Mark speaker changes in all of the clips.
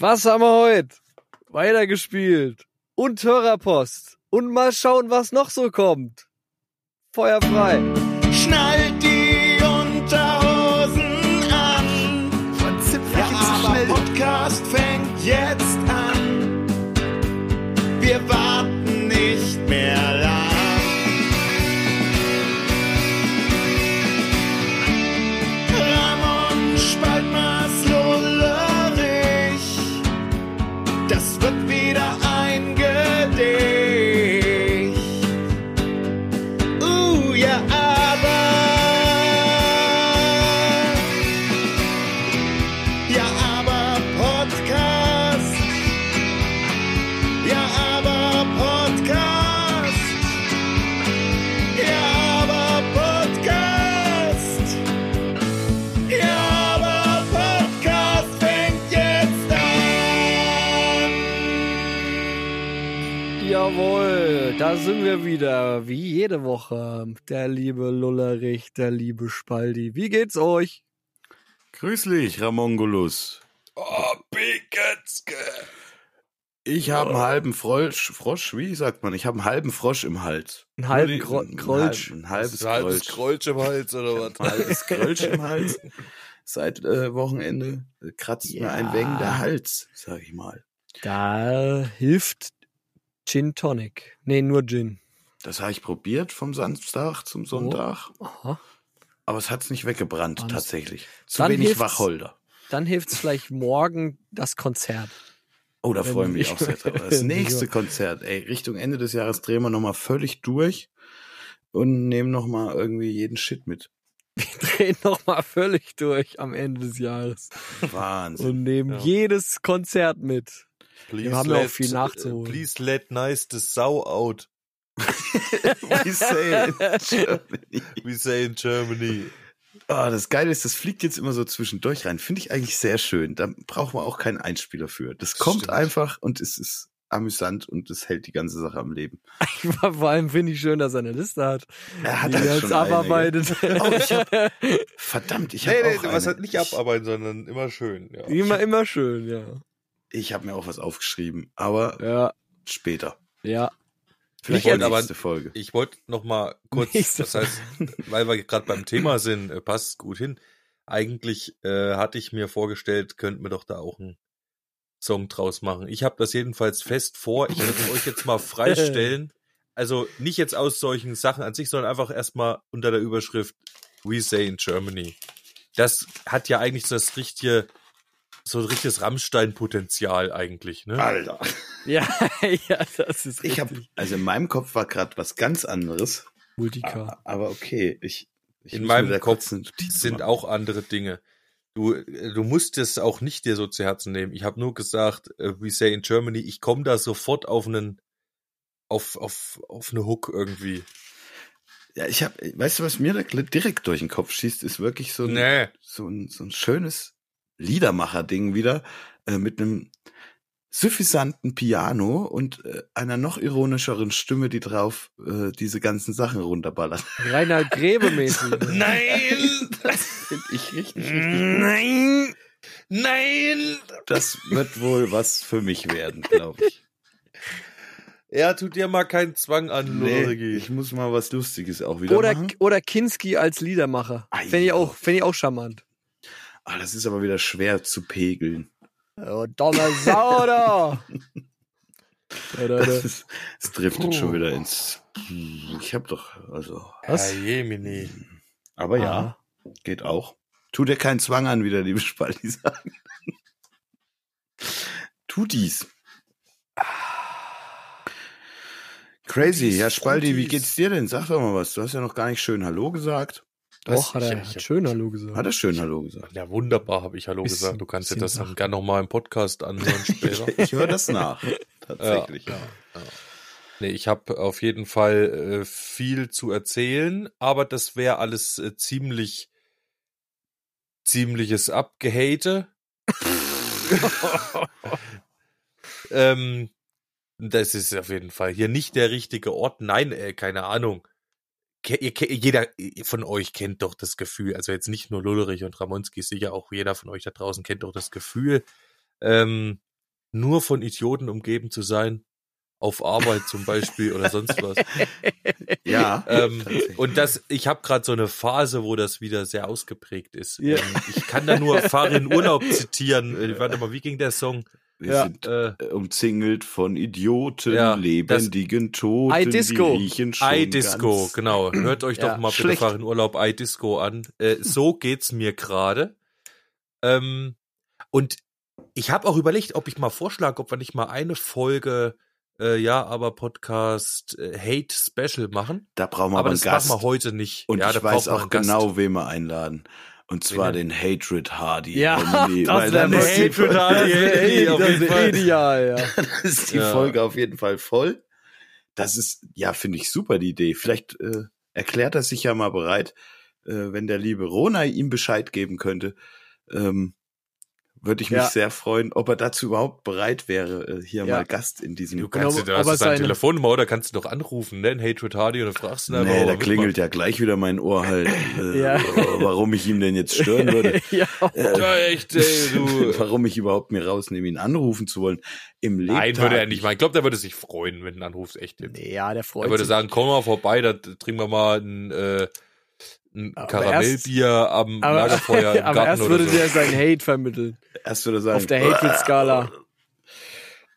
Speaker 1: Was haben wir heute? Weitergespielt. Und Hörerpost. Und mal schauen, was noch so kommt. Feuer frei. Sind wir wieder, wie jede Woche. Der liebe Lullerich, der liebe Spaldi. Wie geht's euch?
Speaker 2: Grüß dich, Ramongolus.
Speaker 3: Oh, Piketzke.
Speaker 2: Ich habe einen halben Frosch, Frosch, wie sagt man? Ich habe einen halben Frosch im Hals.
Speaker 1: Einen halben
Speaker 2: die-
Speaker 1: Gro-
Speaker 2: ein halbes
Speaker 4: Ein halbes. Kreuz im Hals oder was?
Speaker 2: Ein halbes Krolch im Hals. Seit äh, Wochenende kratzt mir ein
Speaker 1: Ja.
Speaker 2: wenig der Hals, sag ich mal.
Speaker 1: Da hilft Gin Tonic. Nee, nur Gin.
Speaker 2: Das habe ich probiert vom Samstag zum Sonntag,
Speaker 1: Aha.
Speaker 2: aber es hat's nicht weggebrannt
Speaker 1: Alles-
Speaker 2: tatsächlich. Zu
Speaker 1: Dann
Speaker 2: wenig Wacholder.
Speaker 1: Dann hilft's vielleicht morgen das Konzert.
Speaker 2: Oh, da freue ich mich
Speaker 1: ich-
Speaker 2: auch sehr drauf. Das nächste Konzert, ey, Richtung Ende des Jahres drehen wir nochmal völlig durch und nehmen nochmal irgendwie jeden Shit mit.
Speaker 1: Wir drehen nochmal völlig durch am Ende des Jahres
Speaker 2: Wahnsinn.
Speaker 1: und nehmen
Speaker 4: Ja.
Speaker 1: jedes Konzert mit.
Speaker 4: Please
Speaker 1: Wir haben ja auch viel nachzuholen.
Speaker 4: Please let nice the Sau out,
Speaker 2: We say in Germany.
Speaker 4: we say in Germany.
Speaker 2: Ah, das Geile ist, das fliegt jetzt immer so zwischendurch rein. Finde ich eigentlich sehr schön. Da braucht man auch keinen Einspieler für. Das kommt
Speaker 4: Stimmt.
Speaker 2: einfach und es ist amüsant und es hält die ganze Sache am Leben.
Speaker 1: Vor allem finde ich schön, dass er eine Liste hat.
Speaker 2: Er hat
Speaker 1: die
Speaker 2: halt
Speaker 1: er
Speaker 2: schon
Speaker 1: abarbeitet.
Speaker 2: Oh, ich hab- Verdammt, ich habe
Speaker 4: Nee, nee,
Speaker 2: auch
Speaker 4: was
Speaker 2: eine.
Speaker 4: hat nicht abarbeiten, sondern immer schön. Ja.
Speaker 1: immer, immer schön, ja.
Speaker 2: Ich habe mir auch was aufgeschrieben, aber
Speaker 1: Ja,
Speaker 2: später.
Speaker 1: ja.
Speaker 2: Vielleicht
Speaker 4: Ich wollte aber-
Speaker 2: nächste Folge.
Speaker 4: Ich wollte noch mal kurz,
Speaker 1: Nächste
Speaker 4: das heißt, weil wir gerade beim Thema sind, äh, passt gut hin. Eigentlich äh, hatte ich mir vorgestellt, könnten wir doch da auch einen Song draus machen. Ich habe das jedenfalls fest vor. Ich werde euch jetzt mal freistellen. Also nicht jetzt aus solchen Sachen an sich, sondern einfach erstmal unter der Überschrift We Say in Germany. Das hat ja eigentlich so das richtige, so ein richtiges Rammstein-Potenzial eigentlich, ne?
Speaker 2: Alter.
Speaker 1: Ja, ja, das ist
Speaker 2: Ich habe, also in meinem Kopf war gerade was ganz anderes.
Speaker 1: Multicar.
Speaker 2: Aber okay, ich, ich
Speaker 4: In meinem Kopf sind
Speaker 2: machen.
Speaker 4: auch andere Dinge. Du, du musst es auch nicht dir so zu Herzen nehmen. Ich habe nur gesagt, äh, we say in Germany, ich komme da sofort auf einen, auf, auf, auf eine Hook irgendwie.
Speaker 2: Ja, ich habe, weißt du, was mir da direkt durch den Kopf schießt, ist wirklich so ein,
Speaker 4: Nee.
Speaker 2: so ein, so ein schönes Liedermacher-Ding wieder äh, mit einem suffisanten Piano und äh, einer noch ironischeren Stimme, die drauf äh, diese ganzen Sachen runterballert.
Speaker 1: Reinhard Grebe-mäßig.
Speaker 4: Nein!
Speaker 2: Das finde ich richtig, richtig gut.
Speaker 4: Nein! Nein!
Speaker 2: Das wird wohl was für mich werden, glaube ich.
Speaker 4: Er tut dir mal keinen Zwang an,
Speaker 2: Nee,
Speaker 4: Lorigi.
Speaker 2: ich muss mal was Lustiges auch wieder
Speaker 1: Oder,
Speaker 2: machen.
Speaker 1: oder Kinski als Liedermacher. Fände ich
Speaker 2: ja.
Speaker 1: auch, fänd ich auch charmant.
Speaker 2: Ah, das ist aber wieder schwer zu pegeln.
Speaker 1: Oh, da,
Speaker 2: Das, das driftet
Speaker 4: Puh.
Speaker 2: schon wieder ins. Ich habe doch, also.
Speaker 1: Was?
Speaker 4: Herr Jemini.
Speaker 2: Aber ja, geht auch. Tu dir keinen Zwang an, wie der liebe Spalti sagen. tu dies. Crazy. Ja, Spalti, wie geht's dir denn? Sag doch mal was. Du hast ja noch gar nicht schön Hallo gesagt.
Speaker 1: Doch, hat
Speaker 4: ich-
Speaker 1: er hat schön Hallo gesagt.
Speaker 2: Hat er schön Hallo gesagt?
Speaker 4: Ja, wunderbar, habe ich Hallo
Speaker 1: Bisschen-
Speaker 4: gesagt. Du kannst dir das dann
Speaker 1: Sachen.
Speaker 4: gerne nochmal im Podcast anhören später.
Speaker 2: Ich höre das nach. Tatsächlich.
Speaker 4: Ja, ja. Nee, ich habe auf jeden Fall äh, viel zu erzählen, aber das wäre alles äh, ziemlich ziemliches Abgehate. ähm, das ist auf jeden Fall hier nicht der richtige Ort. Nein, äh, keine Ahnung. Jeder von euch kennt doch das Gefühl, also jetzt nicht nur Lullerich und Ramonski, sicher auch jeder von euch da draußen kennt doch das Gefühl, ähm, nur von Idioten umgeben zu sein, auf Arbeit zum Beispiel oder sonst was.
Speaker 2: Ja.
Speaker 4: Ähm, und das, ich habe gerade so eine Phase, wo das wieder sehr ausgeprägt ist.
Speaker 1: Ja.
Speaker 4: Ähm, ich kann da nur Fahr in Urlaub zitieren. Äh, warte mal, wie ging der Song?
Speaker 2: Wir
Speaker 1: ja,
Speaker 2: sind
Speaker 4: Äh,
Speaker 2: äh, umzingelt von Idioten,
Speaker 4: Ja,
Speaker 2: lebendigen Toten,
Speaker 1: iDisco.
Speaker 2: die riechen schon
Speaker 4: iDisco,
Speaker 2: ganz-
Speaker 4: genau. Hört euch
Speaker 2: Ja,
Speaker 4: doch mal bitte
Speaker 2: schlecht.
Speaker 4: Fahr in Urlaub iDisco an. Äh, so geht's mir gerade. Ähm, und ich habe auch überlegt, ob ich mal vorschlage, ob wir nicht mal eine Folge, äh, ja, aber Podcast äh, Hate Special machen.
Speaker 2: Da brauchen wir
Speaker 4: aber
Speaker 2: aber einen
Speaker 4: das
Speaker 2: Gast.
Speaker 4: machen wir heute nicht.
Speaker 2: Und
Speaker 4: ja, da
Speaker 2: ich weiß auch
Speaker 4: einen Gast.
Speaker 2: genau, wen wir einladen. Und zwar den Hatred Hardy.
Speaker 1: Ja,
Speaker 2: die-
Speaker 1: das
Speaker 2: weil
Speaker 1: wär
Speaker 2: dann
Speaker 1: mal
Speaker 2: ist die,
Speaker 4: Hatred Hardy.
Speaker 1: Das wäre ideal, ja.
Speaker 2: dann ist die
Speaker 4: Ja.
Speaker 2: Folge auf jeden Fall voll. Das ist, ja, finde ich super, die Idee. Vielleicht äh, erklärt er sich ja mal bereit, äh, wenn der liebe Rona ihm Bescheid geben könnte. Ähm, würde ich mich
Speaker 1: Ja.
Speaker 2: sehr freuen, ob er dazu überhaupt bereit wäre, äh, hier
Speaker 1: Ja.
Speaker 2: mal Gast in diesem
Speaker 4: Du kannst
Speaker 1: Genau,
Speaker 4: du hast
Speaker 1: aber
Speaker 4: seine
Speaker 1: seine-
Speaker 4: Telefonnummer oder kannst du doch anrufen, ne? Hatred Hardy und dann fragst du ihn einfach,
Speaker 2: Nee, da klingelt ja gleich wieder mein Ohr halt, äh,
Speaker 1: Ja.
Speaker 2: warum ich ihm denn jetzt stören würde.
Speaker 1: ja.
Speaker 2: Äh,
Speaker 4: Ja, echt, ey, du.
Speaker 2: warum ich überhaupt mir rausnehme, ihn anrufen zu wollen. Im Lebtag.
Speaker 4: Nein, würde er nicht machen. Ich glaube, der würde sich freuen, wenn du anrufst, echt jetzt.
Speaker 1: Nee, ja, der freut
Speaker 4: Er würde
Speaker 1: sich.
Speaker 4: sagen, komm mal vorbei, da trinken wir mal ein, äh, ein
Speaker 1: Aber
Speaker 4: Karamellbier am
Speaker 1: aber,
Speaker 4: Lagerfeuer im
Speaker 1: aber
Speaker 4: Garten
Speaker 1: erst würde
Speaker 4: so.
Speaker 1: der sein Hate vermitteln.
Speaker 2: Erst würde er sagen,
Speaker 1: Auf der Hatred-Skala.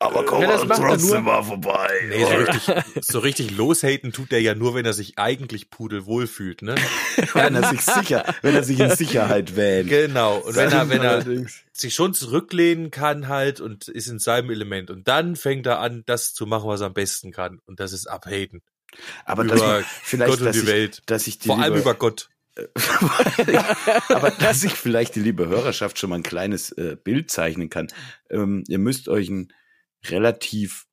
Speaker 2: Aber komm
Speaker 4: Ja, das
Speaker 2: mal trotzdem mal vorbei.
Speaker 4: Nee, so richtig, so richtig loshaten tut der ja nur, wenn er sich eigentlich pudelwohl fühlt, ne?
Speaker 2: wenn er sich sicher, wenn er sich in Sicherheit wähnt.
Speaker 4: Genau. Und wenn er, wenn er sich schon zurücklehnen kann halt und ist in seinem Element und dann fängt er an, das zu machen, was er am besten kann und das ist abhaten.
Speaker 2: Aber
Speaker 4: über
Speaker 2: dass, vielleicht,
Speaker 4: Gott
Speaker 2: dass
Speaker 4: die
Speaker 2: ich,
Speaker 4: Welt.
Speaker 2: dass ich die
Speaker 4: Vor allem über Gott.
Speaker 2: aber dass ich vielleicht die liebe Hörerschaft schon mal ein kleines äh, Bild zeichnen kann. Ähm, ihr müsst euch einen relativ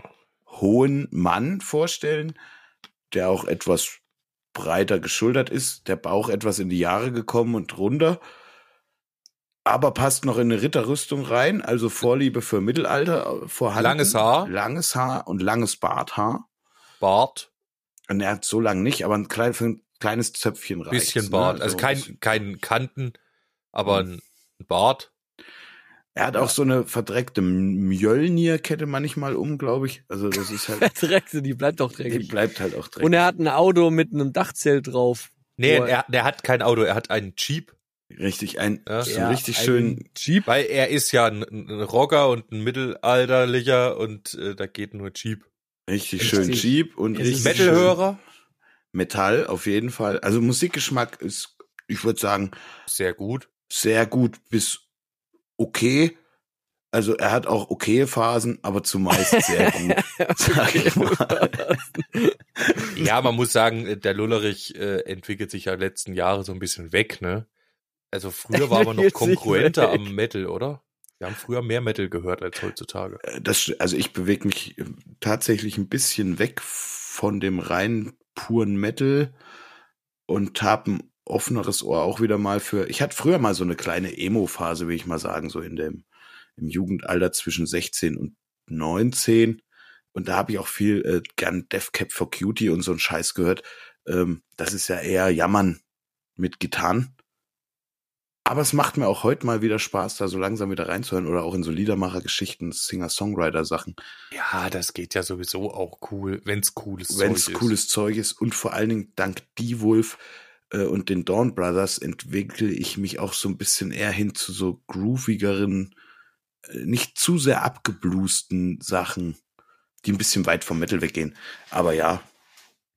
Speaker 2: hohen Mann vorstellen, der auch etwas breiter geschultert ist, der Bauch etwas in die Jahre gekommen und runter, aber passt noch in eine Ritterrüstung rein, also Vorliebe für Mittelalter äh, vorhanden.
Speaker 4: Langes Haar.
Speaker 2: Langes Haar und langes Barthaar.
Speaker 4: Bart,
Speaker 2: er hat so lang nicht, aber ein, klein, ein kleines Zöpfchen reicht.
Speaker 4: bisschen Bart. Also kein, kein Kanten, aber ein ein Bart.
Speaker 2: Er hat auch so eine verdreckte Mjölnir-Kette manchmal um, glaube ich. Also das ist halt,
Speaker 1: Dreckte, die bleibt doch
Speaker 2: die
Speaker 1: dreckig.
Speaker 2: bleibt halt auch dreckig.
Speaker 1: Und er hat ein Auto mit einem Dachzelt drauf.
Speaker 4: Nee, er, er hat kein Auto, er hat einen Jeep,
Speaker 2: richtig ein,
Speaker 4: Ja.
Speaker 2: so
Speaker 1: Ja,
Speaker 2: richtig schön.
Speaker 1: Jeep.
Speaker 4: weil er ist ja ein, ein Rocker und ein Mittelalterlicher und äh, da geht nur Jeep.
Speaker 2: Richtig
Speaker 1: Richtig.
Speaker 2: schön Jeep und
Speaker 1: Es
Speaker 2: richtig
Speaker 4: Metalhörer,
Speaker 2: Metall auf jeden Fall. Also Musikgeschmack ist, ich würde sagen,
Speaker 4: sehr gut.
Speaker 2: sehr gut bis okay. Also er hat auch okay Phasen, aber zumeist sehr gut. Sag ich mal.
Speaker 4: Ja, man muss sagen, äh, der Lullerich äh, entwickelt sich ja letzten Jahre so ein bisschen weg, ne? Also früher war man noch konkurrenter am Metal, oder? Wir haben früher mehr Metal gehört als heutzutage.
Speaker 2: Äh, Das, also ich bewege mich äh, tatsächlich ein bisschen weg von dem rein puren Metal und habe ein offeneres Ohr auch wieder mal für. Ich hatte früher mal so eine kleine Emo-Phase, will ich mal sagen, so in dem im Jugendalter zwischen 16 und 19. Und da habe ich auch viel äh, gern Death Cap for Cutie und so ein Scheiß gehört. Ähm, das ist ja eher Jammern mit Gitarren. Aber es macht mir auch heute mal wieder Spaß, da so langsam wieder reinzuhören oder auch in so Liedermacher-Geschichten, Singer-Songwriter-Sachen,
Speaker 4: Ja, das geht ja sowieso auch cool, wenn's cooles
Speaker 2: wenn
Speaker 4: Zeug
Speaker 2: es
Speaker 4: ist.
Speaker 2: cooles Zeug ist. Und vor allen Dingen dank Die Wolf äh, und den Dawn Brothers entwickle ich mich auch so ein bisschen eher hin zu so groovigeren, äh, nicht zu sehr abgeblusten Sachen, die ein bisschen weit vom Metal weggehen. Aber ja,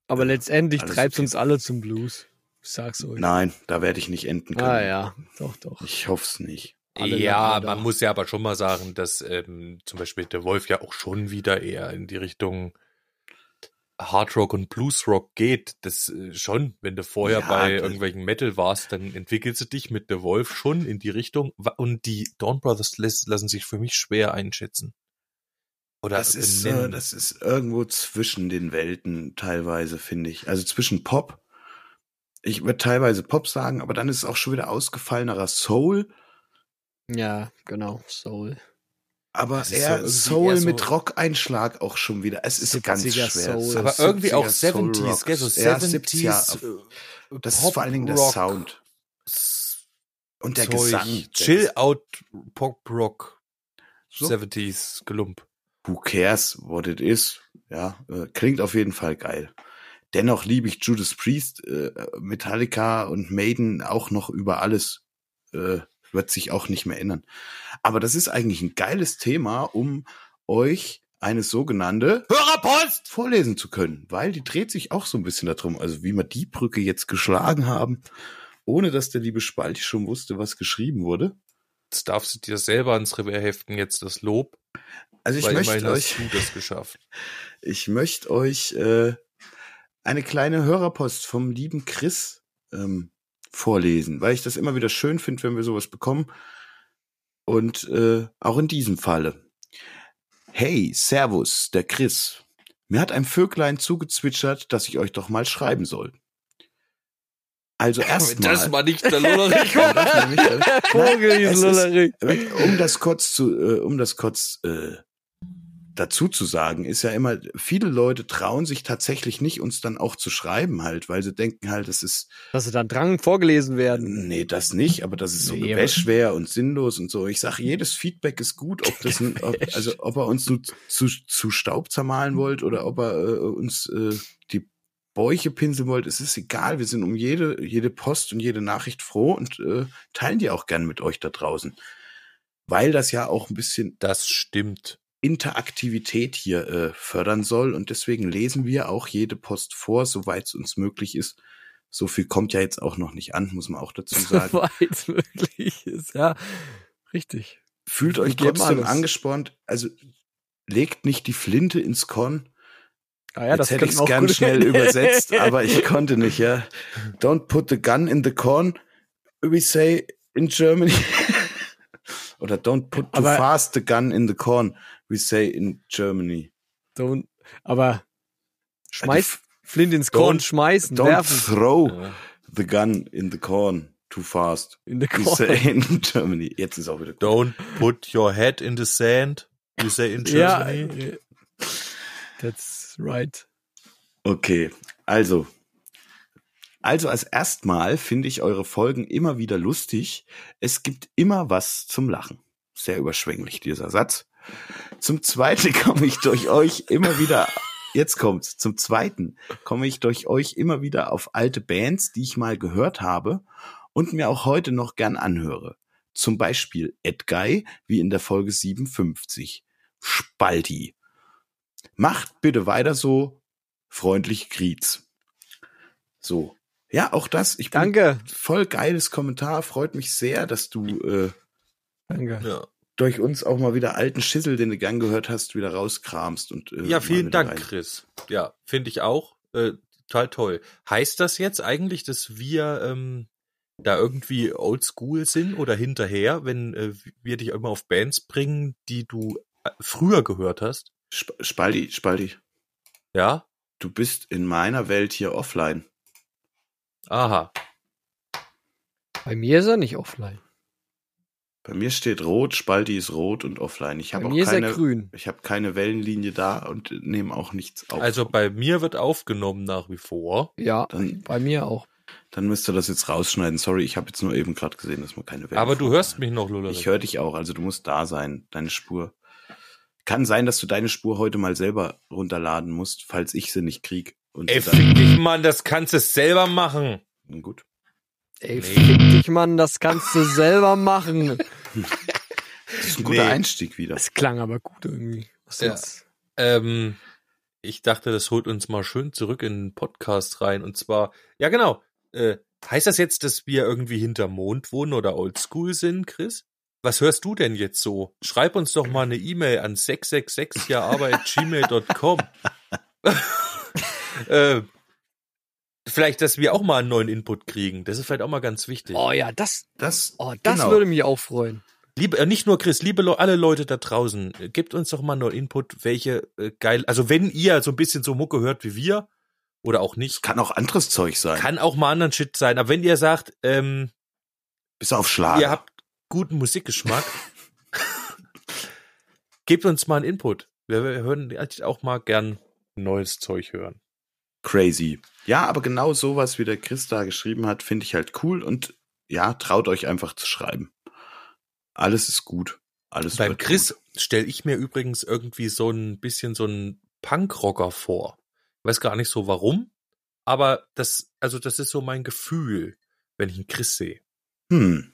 Speaker 1: Aber letztendlich
Speaker 2: Alles
Speaker 1: treibt's
Speaker 2: okay.
Speaker 1: uns alle zum Blues. Sag's euch.
Speaker 2: nein, da werde ich nicht enden können.
Speaker 1: Ah ja, doch, doch.
Speaker 2: Ich hoffe es nicht.
Speaker 1: Alle
Speaker 4: ja, man muss ja aber schon mal sagen, dass ähm, zum Beispiel der Wolf ja auch schon wieder eher in die Richtung Hard Rock und Blues Rock geht. Das äh, schon, wenn du vorher
Speaker 2: Ja,
Speaker 4: bei irgendwelchen Metal warst, dann entwickelst du dich mit der Wolf schon in die Richtung. Und die Dawn Brothers lässt, lassen sich für mich schwer einschätzen. Oder
Speaker 2: Das ist, äh, das ist irgendwo zwischen den Welten teilweise, finde ich. Also zwischen Pop. Ich würde teilweise Pop sagen, aber dann ist es auch schon wieder ausgefallenerer Soul.
Speaker 1: Ja, genau, Soul.
Speaker 2: Aber
Speaker 4: ist
Speaker 2: eher Soul
Speaker 4: eher so-
Speaker 2: mit Rock-Einschlag auch schon wieder. Es ist ganz
Speaker 1: 70er
Speaker 2: schwer.
Speaker 1: Soul.
Speaker 4: aber irgendwie auch
Speaker 2: 70er Soul
Speaker 4: 70s,
Speaker 2: Rock.
Speaker 4: gell? So
Speaker 2: Ja,
Speaker 4: 70s.
Speaker 2: 70er.
Speaker 4: äh,
Speaker 2: Das ist
Speaker 4: Pop,
Speaker 2: vor allen Dingen der
Speaker 4: Rock,
Speaker 2: Sound. Und der
Speaker 4: Zeug,
Speaker 2: Gesang. der
Speaker 4: Chill out Pop Rock.
Speaker 2: So.
Speaker 4: 70s Gelump.
Speaker 2: Who cares what it is? Ja, äh, klingt auf jeden Fall geil. Dennoch liebe ich Judas Priest, äh, Metallica und Maiden auch noch über alles. Äh, wird sich auch nicht mehr ändern. Aber das ist eigentlich ein geiles Thema, um euch eine sogenannte
Speaker 4: Hörerpost!
Speaker 2: vorlesen zu können, weil die dreht sich auch so ein bisschen darum, also wie wir die Brücke jetzt geschlagen haben, ohne dass der liebe Spalti schon wusste, was geschrieben wurde.
Speaker 4: Jetzt darfst du dir selber ans Revier heften, jetzt das Lob.
Speaker 2: Also ich möchte euch, ich möchte euch äh, eine kleine Hörerpost vom lieben Chris ähm, vorlesen, weil ich das immer wieder schön finde, wenn wir sowas bekommen. Und äh, auch in diesem Falle. Hey, Servus, der Chris. Mir hat ein Vöglein zugezwitschert, dass ich euch doch mal schreiben soll. Also erstmal.
Speaker 4: Das war nicht der Lollerich
Speaker 2: es ist-
Speaker 1: Lollerich.
Speaker 2: um das kurz zu, äh, um das kurz äh, dazu zu sagen, ist ja immer, viele Leute trauen sich tatsächlich nicht, uns dann auch zu schreiben halt, weil sie denken halt, es ist,
Speaker 1: Dass sie dann Drang vorgelesen werden.
Speaker 2: nee, das nicht, aber das ist so
Speaker 1: Nee,
Speaker 2: Gewäsch wäre und sinnlos und so. Ich sage, jedes Feedback ist gut, ob das, ein, ob, also ob er uns zu, zu, zu Staub zermahlen wollt oder ob er äh, uns äh, die Bäuche pinseln wollt, es ist egal. Wir sind um jede, jede Post und jede Nachricht froh und äh, teilen die auch gern mit euch da draußen. Weil das ja auch ein bisschen
Speaker 4: Das stimmt.
Speaker 2: Interaktivität hier äh, fördern soll. Und deswegen lesen wir auch jede Post vor, soweit es uns möglich ist. So viel kommt ja jetzt auch noch nicht an, muss man auch dazu sagen.
Speaker 1: Soweit es möglich ist, ja. Richtig.
Speaker 2: Fühlt euch trotzdem
Speaker 1: alles.
Speaker 2: angespornt. Also legt nicht die Flinte ins Korn.
Speaker 1: Ah, ja,
Speaker 2: jetzt hätte ich es ganz schnell übersetzt, aber ich konnte nicht, ja. Don't put the gun in the corn, we say in Germany. Oder don't put too
Speaker 1: Aber-
Speaker 2: fast the gun in the corn, we say in Germany.
Speaker 1: Don't, aber schmeiß Flint ins Korn,
Speaker 4: Don't-
Speaker 1: schmeißen,
Speaker 2: Don't
Speaker 1: werfen.
Speaker 2: throw
Speaker 4: Ja.
Speaker 2: the gun in the corn too fast.
Speaker 1: In der
Speaker 2: We
Speaker 1: Korn.
Speaker 2: say in Germany. Jetzt ist auch wieder gut.
Speaker 4: Don't put your head in the sand. You say in
Speaker 1: Ja,
Speaker 4: Germany.
Speaker 1: äh, that's right.
Speaker 2: Okay, also. Also als erstmal finde ich eure Folgen immer wieder lustig. Es gibt immer was zum Lachen. Sehr überschwänglich, dieser Satz. Zum zweiten komme ich durch euch immer wieder, jetzt kommt's, zum zweiten komme ich durch euch immer wieder auf alte Bands, die ich mal gehört habe und mir auch heute noch gern anhöre. Zum Beispiel Ed Guy, wie in der Folge 57. Spalti. Macht bitte weiter so. Freundlich Griez. So. Ja, auch das. Ich bin
Speaker 1: Danke.
Speaker 2: voll geiles Kommentar. Freut mich sehr, dass du äh,
Speaker 1: Danke.
Speaker 4: Ja.
Speaker 2: Durch uns auch mal wieder alten Schissel, den du gern gehört hast, wieder rauskramst. Und, äh,
Speaker 4: Ja, vielen Dank,
Speaker 2: rein.
Speaker 4: Chris. Ja, finde ich auch. Äh, total toll. Heißt das jetzt eigentlich, dass wir ähm, da irgendwie oldschool sind oder hinterher, wenn äh, wir dich immer auf Bands bringen, die du äh, früher gehört hast?
Speaker 2: Sp Spaldi, Spaldi,
Speaker 4: Ja?
Speaker 2: du bist in meiner Welt hier offline.
Speaker 4: Aha.
Speaker 1: Bei mir ist er nicht offline.
Speaker 2: Bei mir steht rot, Spaldi ist rot und offline. Ich habe auch
Speaker 1: mir ist er
Speaker 2: keine,
Speaker 1: grün.
Speaker 2: ich habe keine Wellenlinie da und nehme auch nichts auf.
Speaker 4: Also bei mir wird aufgenommen nach wie vor.
Speaker 1: Ja,
Speaker 2: Dann-
Speaker 1: bei mir auch.
Speaker 2: Dann müsst ihr das jetzt rausschneiden. Sorry, ich habe jetzt nur eben gerade gesehen, dass man keine Wellen
Speaker 4: Aber du hörst mich noch, Lullerich.
Speaker 2: Ich höre dich auch, also du musst da sein, deine Spur. Kann sein, dass du deine Spur heute mal selber runterladen musst, falls ich sie nicht krieg. Und
Speaker 4: Ey, fick dich, Mann, das kannst du selber machen.
Speaker 2: Gut.
Speaker 1: Ey,
Speaker 4: Nee.
Speaker 1: fick dich, Mann, das kannst du selber machen.
Speaker 2: Das ist ein guter
Speaker 4: Nee.
Speaker 2: Einstieg wieder.
Speaker 1: Es klang aber gut irgendwie. Was
Speaker 4: Ja.
Speaker 1: jetzt?
Speaker 4: Ähm, ich dachte, das holt uns mal schön zurück in den Podcast rein. Und zwar, ja genau, äh, heißt das jetzt, dass wir irgendwie hinter Mond wohnen oder oldschool sind, Chris? Was hörst du denn jetzt so? Schreib uns doch mal eine E-Mail an 666jaarbeit.gmail.com. äh, vielleicht, dass wir auch mal einen neuen Input kriegen. Das ist vielleicht auch mal ganz wichtig.
Speaker 1: Oh ja, das,
Speaker 2: Das,
Speaker 1: oh, das
Speaker 2: genau.
Speaker 1: würde mich auch freuen.
Speaker 4: Liebe, äh, nicht nur Chris, liebe Le alle Leute da draußen, äh, gebt uns doch mal nur Input, welche äh, geil, also wenn ihr so ein bisschen so Mucke hört wie wir oder auch nicht,
Speaker 2: kann auch anderes Zeug sein.
Speaker 4: kann auch mal anderen Shit sein, aber wenn ihr sagt, ähm,
Speaker 2: Bis auf Schlager.
Speaker 4: ihr habt guten Musikgeschmack, gebt uns mal einen Input. Wir, wir hören eigentlich auch mal gern neues Zeug hören.
Speaker 2: Crazy. Ja, aber genau sowas, wie der Chris da geschrieben hat, finde ich halt cool und ja, traut euch einfach zu schreiben. Alles ist gut. alles
Speaker 4: Beim Chris stelle ich mir übrigens irgendwie so ein bisschen so ein Punkrocker vor. Weiß gar nicht so warum, aber das, also das ist so mein Gefühl, wenn ich einen Chris sehe.
Speaker 2: Hm.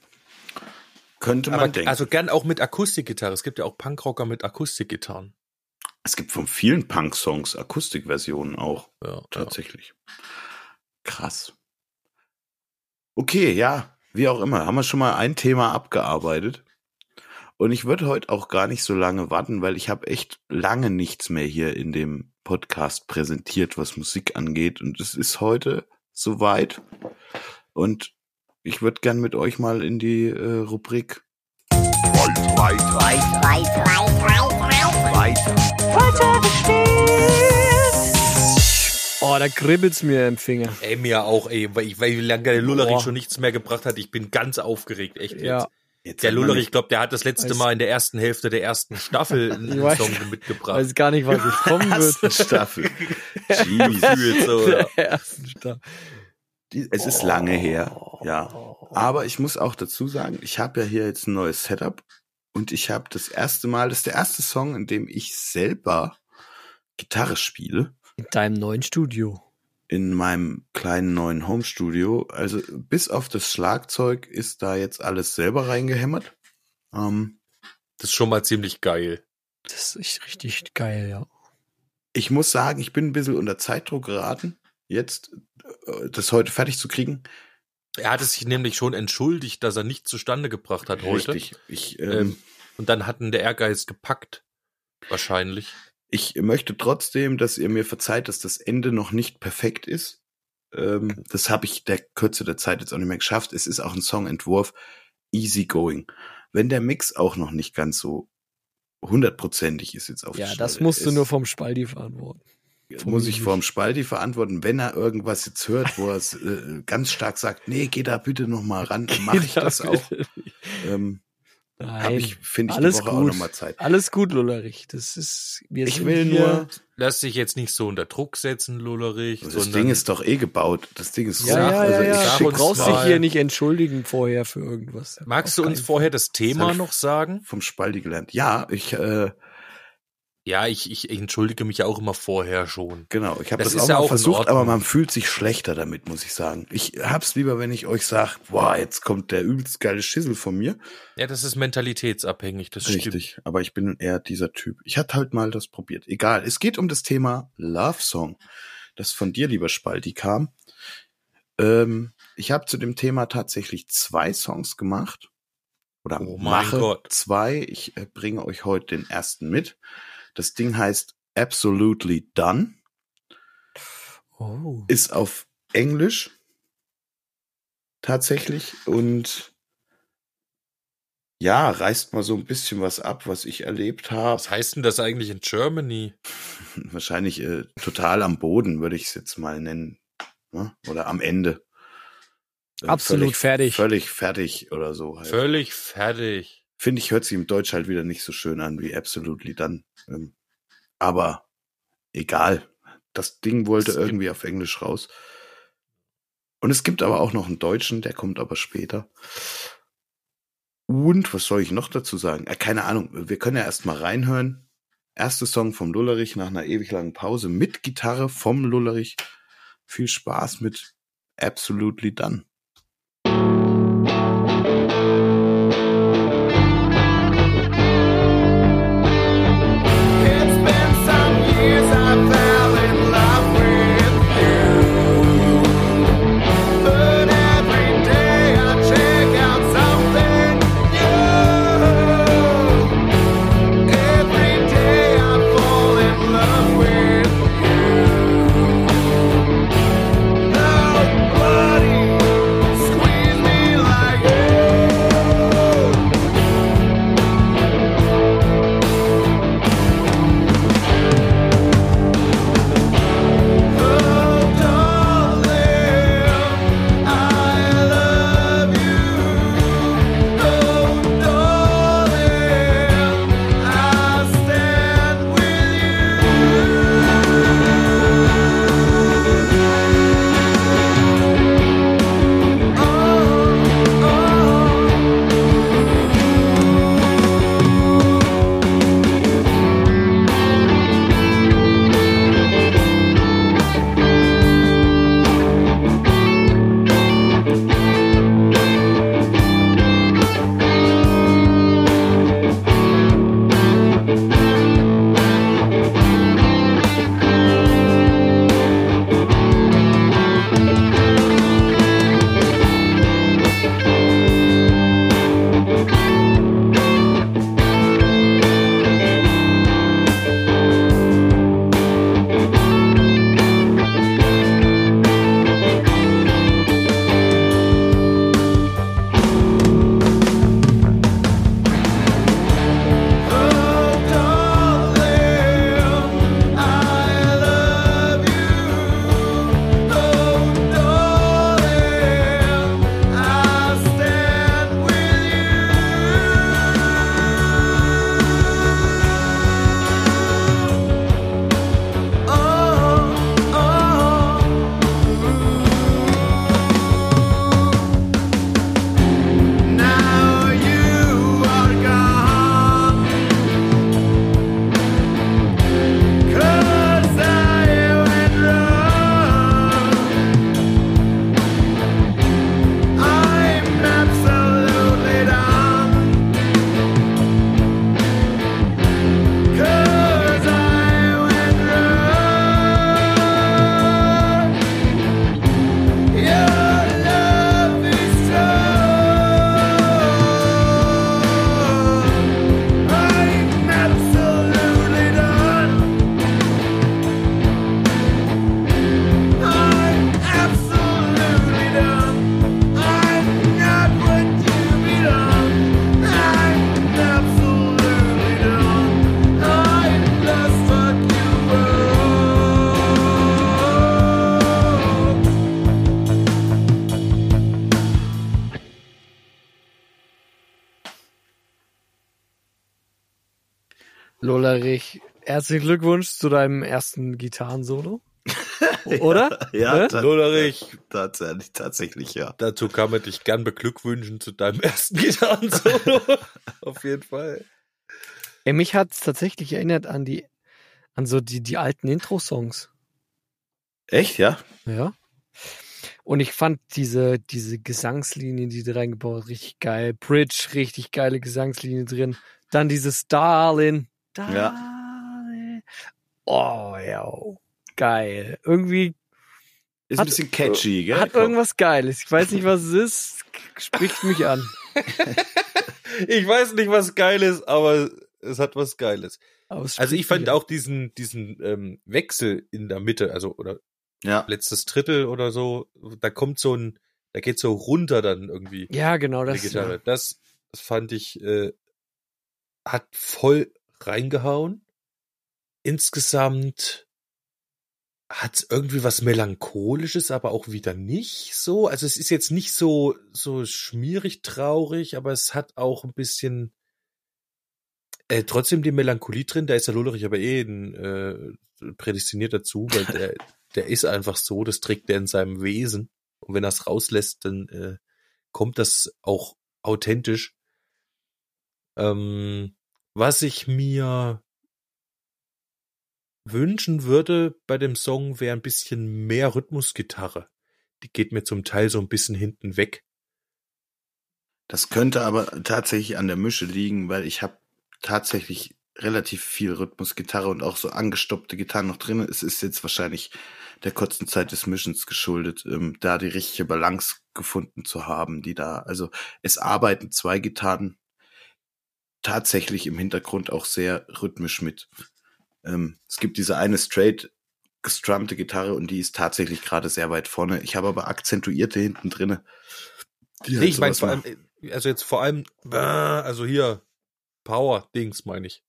Speaker 2: Könnte man
Speaker 4: Aber
Speaker 2: denken.
Speaker 4: also gern auch mit Akustikgitarre. Es gibt ja auch Punkrocker mit Akustikgitarren.
Speaker 2: Es gibt von vielen Punk-Songs Akustikversionen auch.
Speaker 4: Ja,
Speaker 2: Tatsächlich. Krass. Okay, ja, wie auch immer, haben wir schon mal ein Thema abgearbeitet. Und ich würde heute auch gar nicht so lange warten, weil ich habe echt lange nichts mehr hier in dem Podcast präsentiert, was Musik angeht. Und es ist heute soweit. Und ich würde gern mit euch mal in die äh, Rubrik
Speaker 1: Oh, da kribbelt's mir im Finger.
Speaker 4: Ey, mir auch, ey, weil ich, weil wie lange der Lullerich
Speaker 1: Boah.
Speaker 4: schon nichts mehr gebracht hat. Ich bin ganz aufgeregt, echt jetzt.
Speaker 1: Ja.
Speaker 2: Jetzt
Speaker 4: Der
Speaker 2: hat man
Speaker 4: Lullerich, ich glaube, der hat das letzte Mal in der ersten Hälfte der ersten Staffel einen
Speaker 1: Ich weiß-
Speaker 4: Song mitgebracht.
Speaker 1: Weiß gar nicht, was jetzt kommen wird.
Speaker 2: Staffel. Jeez.
Speaker 4: So, ja.
Speaker 1: Der ersten Staffel.
Speaker 2: Die, es ist lange her, ja. Aber ich muss auch dazu sagen, ich habe ja hier jetzt ein neues Setup und ich habe das erste Mal, das ist der erste Song, in dem ich selber Gitarre spiele
Speaker 1: In deinem neuen Studio.
Speaker 2: in meinem kleinen neuen Home-Studio. Also bis auf das Schlagzeug ist da jetzt alles selber reingehämmert. Ähm,
Speaker 4: Das ist schon mal ziemlich geil.
Speaker 1: Das ist echt richtig geil, ja.
Speaker 2: ich muss sagen, ich bin ein bisschen unter Zeitdruck geraten, jetzt äh, das heute fertig zu kriegen.
Speaker 4: Er hatte sich nämlich schon entschuldigt, dass er nicht zustande gebracht hat heute.
Speaker 2: Richtig. Ich, ähm,
Speaker 4: Ähm, und dann hatten der Ehrgeiz gepackt. Wahrscheinlich.
Speaker 2: Ich möchte trotzdem, dass ihr mir verzeiht, dass das Ende noch nicht perfekt ist. Ähm, das habe ich der Kürze der Zeit jetzt auch nicht mehr geschafft. Es ist auch ein Songentwurf, easy going. Wenn der Mix auch noch nicht ganz so hundertprozentig ist jetzt auf die
Speaker 1: Ja, das musst du nur vom Spaldi verantworten.
Speaker 2: Muss ich vorm Spalti verantworten, wenn er irgendwas jetzt hört, wo er es äh, ganz stark sagt, nee, geh da bitte noch mal ran, dann mache ich das auch. Ähm, hab
Speaker 1: Nein,
Speaker 2: ich, finde ich,
Speaker 1: alles
Speaker 2: die Woche auch
Speaker 1: gut.
Speaker 2: noch mal Zeit.
Speaker 1: alles gut, Lullerich. Das ist, wir
Speaker 2: Ich
Speaker 1: sind
Speaker 2: will
Speaker 1: hier,
Speaker 2: nur,
Speaker 4: Lass dich jetzt nicht so unter Druck setzen, Lullerich.
Speaker 2: das
Speaker 4: sondern
Speaker 2: Ding ist doch eh gebaut. Das Ding ist
Speaker 1: Ja,
Speaker 2: so,
Speaker 1: ja,
Speaker 2: also
Speaker 1: ja,
Speaker 2: ich
Speaker 1: ja. Du brauchst dich hier nicht entschuldigen vorher für irgendwas.
Speaker 4: Magst du uns vorher das Thema noch sagen?
Speaker 2: vom Spalti gelernt. Ja, ich, äh,
Speaker 4: Ja, ich, ich, ich entschuldige mich ja auch immer vorher schon.
Speaker 2: Genau, ich habe
Speaker 4: Das
Speaker 2: das, auch
Speaker 4: ja
Speaker 2: mal
Speaker 4: auch
Speaker 2: versucht, aber man fühlt sich schlechter damit, muss ich sagen. Ich hab's lieber, wenn ich euch sag, boah, jetzt kommt der übelst geile Schissel von mir.
Speaker 4: Ja, das ist mentalitätsabhängig, das stimmt.
Speaker 2: Richtig, aber ich bin eher dieser Typ. Ich hatte halt mal das probiert. Egal, es geht um das Thema Love Song, das von dir, lieber Spalti, kam. Ähm, ich habe zu dem Thema tatsächlich zwei Songs gemacht. Oder
Speaker 4: Oh
Speaker 2: mache
Speaker 4: Gott.
Speaker 2: zwei. Ich äh, bringe euch heute den ersten mit. Das Ding heißt Absolutely Done.
Speaker 1: Oh.
Speaker 2: ist auf Englisch tatsächlich und ja, reißt mal so ein bisschen was ab, was ich erlebt habe.
Speaker 4: Was heißt denn das eigentlich in Germany?
Speaker 2: Wahrscheinlich äh, total am Boden, würde ich es jetzt mal nennen. Ne? Oder am Ende.
Speaker 1: Absolut
Speaker 2: völlig,
Speaker 1: fertig.
Speaker 2: Völlig fertig oder so. Halt.
Speaker 4: Völlig fertig.
Speaker 2: Finde ich, hört sich im Deutsch halt wieder nicht so schön an wie Absolutely Done. Ähm, aber egal. Das Ding wollte
Speaker 4: gibt-
Speaker 2: irgendwie auf Englisch raus. Und es gibt aber auch noch einen Deutschen, der kommt aber später. Und was soll ich noch dazu sagen? Äh, keine Ahnung, wir können ja erst mal reinhören. Erster Song vom Lullerich nach einer ewig langen Pause mit Gitarre vom Lullerich. Viel Spaß mit Absolutely Done.
Speaker 1: Herzlichen Glückwunsch zu deinem ersten Gitarrensolo. Oder?
Speaker 2: Ja,
Speaker 1: Ne?
Speaker 2: ta-
Speaker 4: Lollerich.
Speaker 2: Tatsächlich, tatsächlich, ja.
Speaker 4: Dazu kann man dich gern beglückwünschen zu deinem ersten Gitarrensolo. Auf jeden Fall.
Speaker 1: Ey, mich hat's tatsächlich erinnert an die, an so die, die alten Intro-Songs.
Speaker 2: Echt, ja?
Speaker 1: Ja. Und ich fand diese, diese Gesangslinie, die da reingebaut, richtig geil. Bridge, richtig geile Gesangslinie drin. Dann dieses Darlin. Darlin. Oh, ja. Geil. Irgendwie
Speaker 2: Ist
Speaker 1: Hat-
Speaker 2: ein bisschen catchy, gell?
Speaker 1: hat
Speaker 2: Komm.
Speaker 1: irgendwas Geiles. Ich weiß nicht, was es ist. Spricht mich an.
Speaker 4: Ich weiß nicht, was geil ist, aber es hat was Geiles. Also ich fand auch diesen, diesen ähm, Wechsel in der Mitte, also oder
Speaker 2: Ja.
Speaker 4: letztes Drittel oder so, da kommt so ein, da geht so runter dann irgendwie
Speaker 1: Ja, genau das.
Speaker 4: Gitarre. Das, das fand ich, äh, hat voll reingehauen. Insgesamt hat irgendwie was Melancholisches, aber auch wieder nicht so. Also es ist jetzt nicht so, so schmierig traurig, aber es hat auch ein bisschen äh, trotzdem die Melancholie drin. Da ist der Lullerich aber eh ein, äh, prädestiniert dazu, weil der, der ist einfach so, das trägt der in seinem Wesen. Und wenn er es rauslässt, dann äh, kommt das auch authentisch. Ähm, was ich mir wünschen würde bei dem Song wäre ein bisschen mehr Rhythmusgitarre. Die geht mir zum Teil so ein bisschen hinten weg.
Speaker 2: Das könnte aber tatsächlich an der Mische liegen, weil ich habe tatsächlich relativ viel Rhythmusgitarre und auch so angestoppte Gitarren noch drin. Es ist jetzt wahrscheinlich der kurzen Zeit des Mischens geschuldet, ähm, da die richtige Balance gefunden zu haben, die da, also es arbeiten zwei Gitarren tatsächlich im Hintergrund auch sehr rhythmisch mit. Ähm, es gibt diese eine straight gestrummte Gitarre und die ist tatsächlich gerade sehr weit vorne. Ich habe aber akzentuierte hinten drinne. die
Speaker 4: Nee,
Speaker 2: halt
Speaker 4: ich meine vor allem, also jetzt vor allem, äh, also hier, Power-Dings meine ich.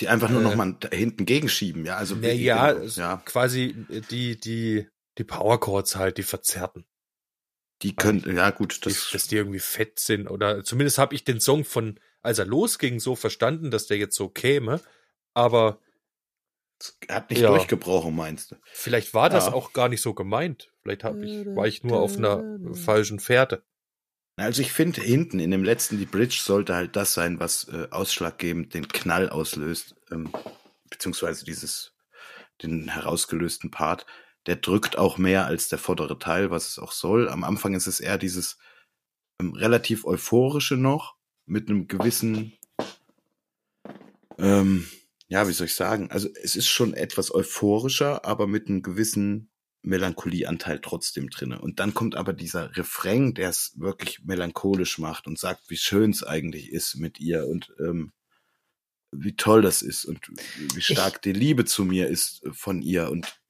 Speaker 2: Die einfach nur
Speaker 4: Äh,
Speaker 2: noch mal da hinten gegenschieben, ja. Also wie-
Speaker 4: ja, es-
Speaker 2: ja.
Speaker 4: quasi äh, die, die, die Power Chords halt, die verzerrten.
Speaker 2: Die können, ja gut,
Speaker 4: Das,
Speaker 2: das,
Speaker 4: dass die irgendwie fett sind. Oder zumindest habe ich den Song von, als er losging, so verstanden, dass der jetzt so käme. Aber
Speaker 2: hat nicht
Speaker 4: Ja.
Speaker 2: durchgebrochen, meinst du?
Speaker 4: vielleicht war das
Speaker 2: Ja.
Speaker 4: auch gar nicht so gemeint. Vielleicht hab ich, war ich nur auf einer falschen Fährte.
Speaker 2: Also ich finde hinten in dem letzten, die Bridge sollte halt das sein, was äh, ausschlaggebend den Knall auslöst, ähm, beziehungsweise dieses, den herausgelösten Part. Der drückt auch mehr als der vordere Teil, was es auch soll. Am Anfang ist es eher dieses ähm, relativ euphorische noch, mit einem gewissen, ähm, ja, wie soll ich sagen? Also es ist schon etwas euphorischer, aber mit einem gewissen Melancholieanteil trotzdem drinne. Und dann kommt aber dieser Refrain, der es wirklich melancholisch macht und sagt, wie schön es eigentlich ist mit ihr und ähm, wie toll das ist und wie stark die Liebe zu mir ist äh, von ihr. Und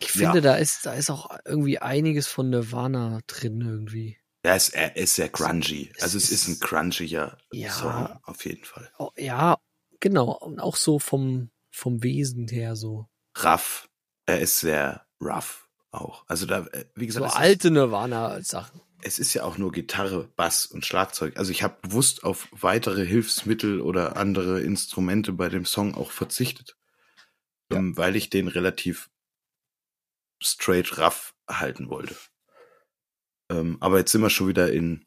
Speaker 1: Ich
Speaker 2: Ja.
Speaker 1: finde, da ist, da ist auch irgendwie einiges von Nirvana drin irgendwie.
Speaker 2: er ist, er ist sehr grungy.
Speaker 1: Es
Speaker 2: Also es ist ein
Speaker 1: ist-
Speaker 2: grungiger
Speaker 1: Ja.
Speaker 2: Song, auf jeden Fall.
Speaker 1: Oh, ja, genau. Und auch so vom, vom Wesen her so.
Speaker 2: Rough. Er ist sehr rough auch. Also da, äh, wie gesagt,
Speaker 1: So
Speaker 2: es ist-
Speaker 1: alte Nirvana-Sachen.
Speaker 2: es ist ja auch nur Gitarre, Bass und Schlagzeug. Also ich habe bewusst auf weitere Hilfsmittel oder andere Instrumente bei dem Song auch verzichtet, ähm, weil ich den relativ straight rough halten wollte. Ähm, aber jetzt sind wir schon wieder in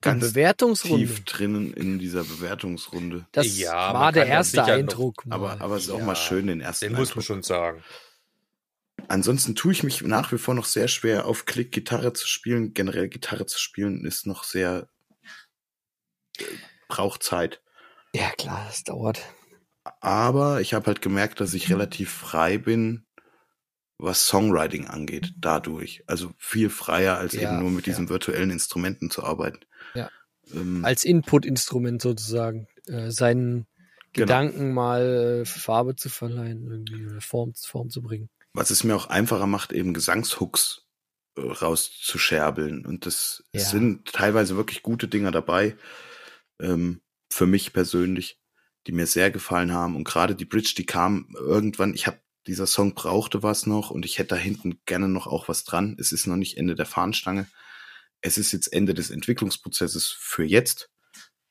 Speaker 2: ganz
Speaker 1: Bewertungsrunde.
Speaker 2: tief drinnen in dieser Bewertungsrunde.
Speaker 1: Das
Speaker 4: Ja,
Speaker 1: war der erste
Speaker 4: noch-
Speaker 1: Eindruck. mal.
Speaker 2: Aber, aber es ist auch
Speaker 4: Ja,
Speaker 2: mal schön, den ersten
Speaker 4: Den muss man
Speaker 2: Eindruck.
Speaker 4: schon sagen.
Speaker 2: Ansonsten tue ich mich nach wie vor noch sehr schwer, auf Klick Gitarre zu spielen. Generell Gitarre zu spielen ist noch sehr, äh, braucht Zeit.
Speaker 1: ja, klar, das dauert.
Speaker 2: Aber ich habe halt gemerkt, dass ich relativ frei bin, was Songwriting angeht, dadurch. Also viel freier, als
Speaker 1: Ja,
Speaker 2: eben nur mit
Speaker 1: ja.
Speaker 2: diesen virtuellen Instrumenten zu arbeiten. Ähm,
Speaker 1: Als Input-Instrument sozusagen. Äh, seinen
Speaker 2: Genau.
Speaker 1: Gedanken mal äh, Farbe zu verleihen, irgendwie Form, Form zu bringen.
Speaker 2: was es mir auch einfacher macht, eben Gesangshooks äh, rauszuscherbeln. Und das
Speaker 1: Ja.
Speaker 2: sind teilweise wirklich gute Dinger dabei, ähm, für mich persönlich, die mir sehr gefallen haben. Und gerade die Bridge, die kam irgendwann, ich habe dieser Song brauchte was noch und ich hätte da hinten gerne noch auch was dran. Es ist noch nicht Ende der Fahnenstange. Es ist jetzt Ende des Entwicklungsprozesses für jetzt.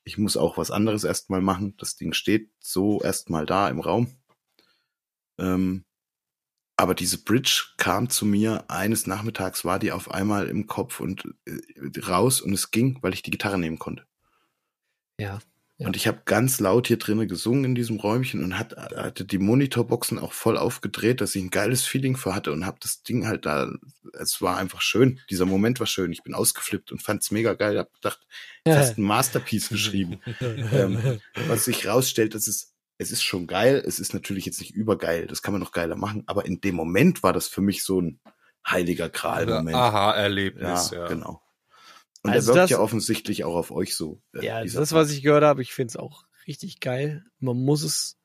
Speaker 2: Ich muss auch was anderes erstmal machen. Das Ding steht so erstmal da im Raum. Ähm, aber diese Bridge kam zu mir eines Nachmittags, war die auf einmal im Kopf und äh, raus und es ging, weil ich die Gitarre nehmen konnte.
Speaker 1: Ja. Ja.
Speaker 2: Und ich habe ganz laut hier drinnen gesungen in diesem Räumchen und hat, hatte die Monitorboxen auch voll aufgedreht, dass ich ein geiles Feeling für hatte und habe das Ding halt da, es war einfach schön. Dieser Moment war schön. Ich bin ausgeflippt und fand's mega geil. Hab gedacht, du hast ein Masterpiece geschrieben. ähm, was sich rausstellt, das ist, es ist schon geil. Es ist natürlich jetzt nicht übergeil. Das kann man noch geiler machen. Aber in dem Moment war das für mich so ein heiliger Gral-Moment.
Speaker 4: Aha-Erlebnis, ja.
Speaker 2: genau. Und
Speaker 1: Also
Speaker 2: er wirkt
Speaker 1: das-
Speaker 2: ja offensichtlich auch auf euch so. äh,
Speaker 1: Ja, das, was ich gehört habe, ich finde es auch richtig geil. Man muss es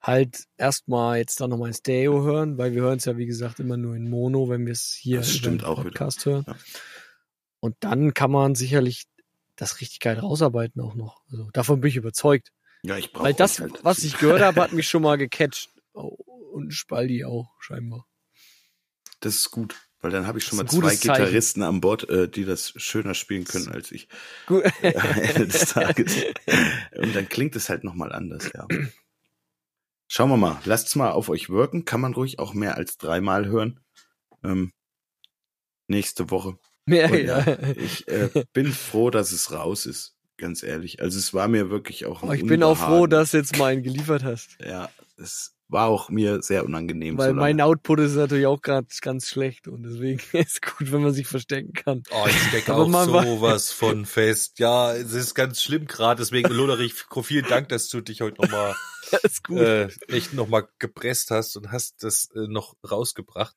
Speaker 1: halt erstmal jetzt dann nochmal in Stereo hören, weil wir hören es ja, wie gesagt, immer nur in Mono, wenn wir es hier den
Speaker 2: auch wieder.
Speaker 1: Podcast hören.
Speaker 2: Ja.
Speaker 1: Und dann kann man sicherlich das richtig geil rausarbeiten auch noch. Also davon bin ich überzeugt.
Speaker 2: Ja, ich brauche
Speaker 1: Weil das,
Speaker 2: halt
Speaker 1: was ich gehört habe, hat mich schon mal gecatcht. Oh, und Spaldi auch, scheinbar.
Speaker 2: Das ist gut, weil dann habe ich schon mal zwei
Speaker 1: Zeichen.
Speaker 2: Gitarristen an Bord, äh, die das schöner spielen können als ich
Speaker 1: Gut.
Speaker 2: Ende des Tages. Und dann klingt es halt nochmal anders, ja. Schauen wir mal, lasst's mal auf euch wirken. Kann man ruhig auch mehr als dreimal hören. Ähm, nächste Woche.
Speaker 1: Mehr,
Speaker 2: Und ja,
Speaker 1: ja.
Speaker 2: ich äh, bin froh, dass es raus ist, ganz ehrlich. Also es war mir wirklich auch ein
Speaker 1: Oh, ich bin auch froh, dass du jetzt mal einen geliefert hast.
Speaker 2: Ja, es war auch mir sehr unangenehm.
Speaker 1: Weil
Speaker 2: so
Speaker 1: mein. Output ist natürlich auch gerade ganz schlecht und deswegen ist gut, wenn man sich verstecken kann.
Speaker 4: Oh, ich stecke auch sowas von fest. Ja, es ist ganz schlimm gerade. Deswegen, Loderich, vielen Dank, dass du dich heute nochmal äh, echt nochmal gepresst hast und hast das äh, noch rausgebracht.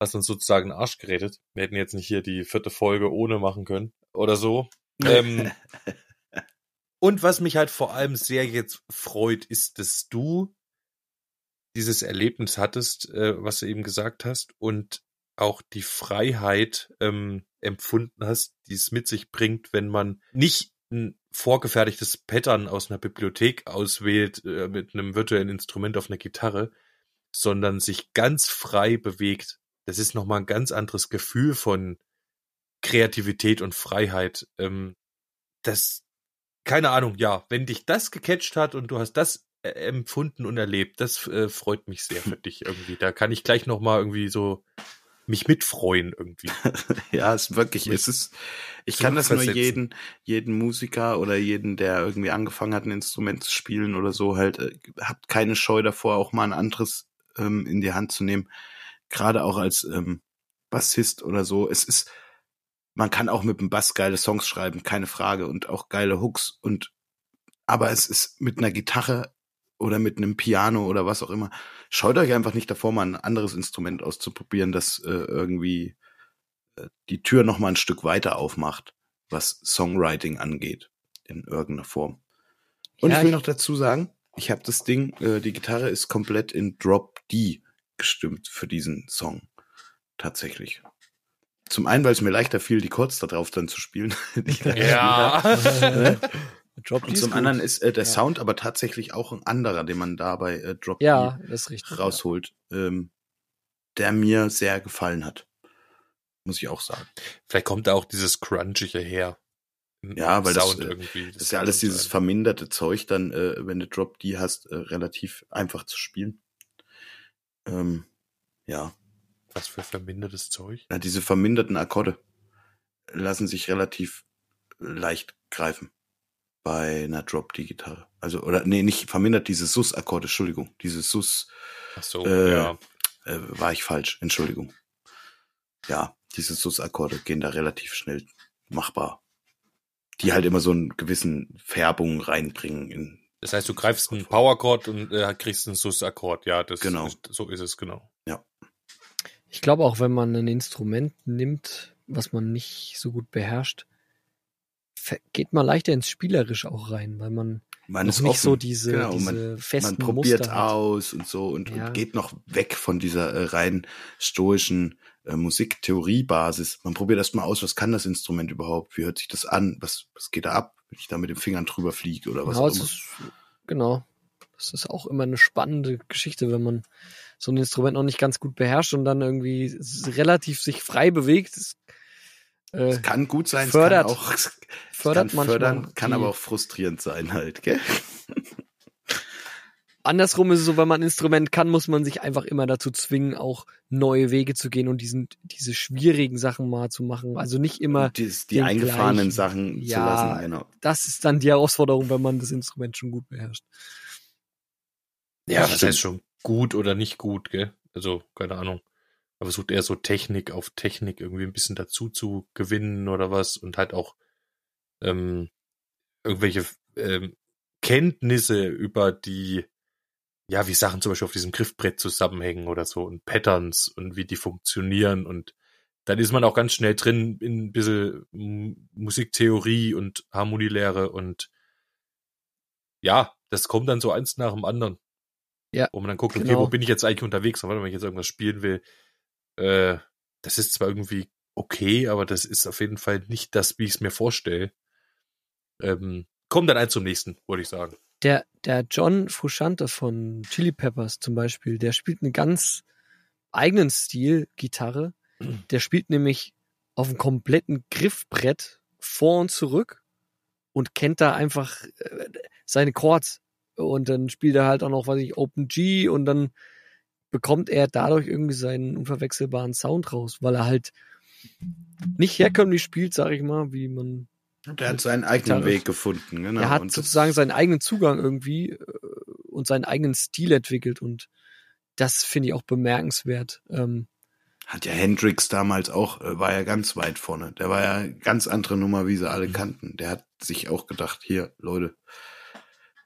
Speaker 4: Hast uns sozusagen den Arsch gerettet. Wir hätten jetzt nicht hier die vierte Folge ohne machen können oder so. Ähm, und was mich halt vor allem sehr jetzt freut, ist, dass du dieses Erlebnis hattest, äh, was du eben gesagt hast, und auch die Freiheit ähm, empfunden hast, die es mit sich bringt, wenn man nicht ein vorgefertigtes Pattern aus einer Bibliothek auswählt äh, mit einem virtuellen Instrument auf einer Gitarre, sondern sich ganz frei bewegt. Das ist nochmal ein ganz anderes Gefühl von Kreativität und Freiheit. Ähm, das, keine Ahnung, ja, wenn dich das gecatcht hat und du hast das empfunden und erlebt, das äh, freut mich sehr für dich irgendwie. Da kann ich gleich nochmal irgendwie so mich mitfreuen irgendwie.
Speaker 2: Ja, es ist wirklich, es ist, ich kann das nur jeden, jeden Musiker oder jeden, der irgendwie angefangen hat, ein Instrument zu spielen oder so, halt, äh, habt keine Scheu davor, auch mal ein anderes ähm, in die Hand zu nehmen. Gerade auch als ähm, Bassist oder so. Es ist, man kann auch mit dem Bass geile Songs schreiben, keine Frage, und auch geile Hooks und, aber es ist mit einer Gitarre oder mit einem Piano oder was auch immer. Scheut euch einfach nicht davor, mal ein anderes Instrument auszuprobieren, das äh, irgendwie äh, die Tür noch mal ein Stück weiter aufmacht, was Songwriting angeht, in irgendeiner Form. Und
Speaker 1: Ja,
Speaker 2: ich will
Speaker 1: ich-
Speaker 2: noch dazu sagen, ich habe das Ding, äh, die Gitarre ist komplett in Drop D gestimmt für diesen Song. Tatsächlich. Zum einen, weil es mir leichter fiel, die Chords da drauf dann zu spielen. die
Speaker 1: Drop
Speaker 2: Und zum
Speaker 1: ist
Speaker 2: anderen
Speaker 1: gut.
Speaker 2: ist äh, der
Speaker 1: Ja.
Speaker 2: Sound aber tatsächlich auch ein anderer, den man da bei äh, Drop
Speaker 1: Ja, das richtig.
Speaker 2: rausholt, ähm, der mir sehr gefallen hat. Muss ich auch sagen.
Speaker 4: Vielleicht kommt da auch dieses Crunchige her.
Speaker 2: Ja, weil das,
Speaker 4: Sound
Speaker 2: äh,
Speaker 4: irgendwie.
Speaker 2: Das ist ja alles dieses
Speaker 4: sein.
Speaker 2: verminderte Zeug dann, äh, wenn du Drop D hast, äh, relativ einfach zu spielen. Ähm, ja.
Speaker 4: Was für vermindertes Zeug.
Speaker 2: ja, diese verminderten Akkorde lassen sich relativ leicht greifen bei einer Drop D Gitarre. Also oder nee, nicht vermindert diese Sus Akkorde, Entschuldigung, diese Sus
Speaker 4: Ach so,
Speaker 2: Äh,
Speaker 4: ja.
Speaker 2: äh, war ich falsch, Entschuldigung. Ja, diese Sus Akkorde gehen da relativ schnell machbar. Die halt immer so einen gewissen Färbung reinbringen in
Speaker 4: Das heißt, du greifst einen Powerchord und äh, kriegst einen Sus-Akkord. Ja, das
Speaker 2: Genau.
Speaker 4: ist, so ist es genau.
Speaker 1: Ich glaube auch, wenn man ein Instrument nimmt, was man nicht so gut beherrscht, geht man leichter ins Spielerisch auch rein, weil man
Speaker 2: man ist
Speaker 1: nicht
Speaker 2: offen.
Speaker 1: so diese,
Speaker 2: Genau,
Speaker 1: diese
Speaker 2: man,
Speaker 1: festen
Speaker 2: man probiert
Speaker 1: Muster
Speaker 2: aus und so und,
Speaker 1: Ja.
Speaker 2: und geht noch weg von dieser äh, rein stoischen äh, Musiktheoriebasis. Man probiert erstmal aus, was kann das Instrument überhaupt? Wie hört sich das an? Was, was geht da ab, wenn ich da mit den Fingern drüber fliege oder was
Speaker 1: Genau,
Speaker 2: auch immer?
Speaker 1: ist, genau. Das ist auch immer eine spannende Geschichte, wenn man so ein Instrument noch nicht ganz gut beherrscht und dann irgendwie relativ sich frei bewegt. Äh,
Speaker 2: Es kann gut sein,
Speaker 1: fördert-
Speaker 2: es kann auch es
Speaker 1: fördert
Speaker 2: kann
Speaker 1: manchmal
Speaker 2: fördern, kann aber auch frustrierend sein halt, gell?
Speaker 1: andersrum ist es so, wenn man ein Instrument kann, muss man sich einfach immer dazu zwingen, auch neue Wege zu gehen und diesen, diese schwierigen Sachen mal zu machen. Also nicht immer,
Speaker 2: Und die, die eingefahrenen
Speaker 1: gleichen.
Speaker 2: Sachen zu
Speaker 1: Ja.
Speaker 2: lassen, genau.
Speaker 1: das ist dann die Herausforderung, wenn man das Instrument schon gut beherrscht.
Speaker 4: Ja,
Speaker 2: Das
Speaker 4: das heißt schon gut oder nicht gut, gell? Also, keine Ahnung. Aber versucht eher so Technik auf Technik irgendwie ein bisschen dazu zu gewinnen oder was und halt auch ähm, irgendwelche ähm, Kenntnisse über die, ja, wie Sachen zum Beispiel auf diesem Griffbrett zusammenhängen oder so und Patterns und wie die funktionieren und dann ist man auch ganz schnell drin in ein bisschen Musiktheorie und Harmonielehre und ja, das kommt dann so eins nach dem anderen.
Speaker 1: Ja,
Speaker 4: Wo man dann guckt, okay,
Speaker 1: genau.
Speaker 4: wo bin ich jetzt eigentlich unterwegs? Und wenn ich jetzt irgendwas spielen will, äh, das ist zwar irgendwie okay, aber das ist auf jeden Fall nicht das, wie ich es mir vorstelle. Ähm, kommt dann eins zum nächsten, würde ich sagen.
Speaker 1: Der, der John Frusciante von Chili Peppers zum Beispiel, der spielt einen ganz eigenen Stil Gitarre. Der spielt nämlich auf einem kompletten Griffbrett vor und zurück und kennt da einfach äh, seine Chords. Und dann spielt er halt auch noch, weiß ich, Open G und dann bekommt er dadurch irgendwie seinen unverwechselbaren Sound raus, weil er halt nicht herkömmlich spielt, sag ich mal, wie man
Speaker 2: Der hat seinen eigenen
Speaker 1: Gitarre.
Speaker 2: Weg gefunden, genau.
Speaker 1: er hat sozusagen seinen eigenen Zugang irgendwie äh, und seinen eigenen Stil entwickelt und das finde ich auch bemerkenswert. Ähm,
Speaker 2: Hat ja Hendrix damals auch, äh, war ja ganz weit vorne. Der war ja ganz andere Nummer, wie sie
Speaker 1: Mhm.
Speaker 2: alle kannten. Der hat sich auch gedacht, hier, Leute,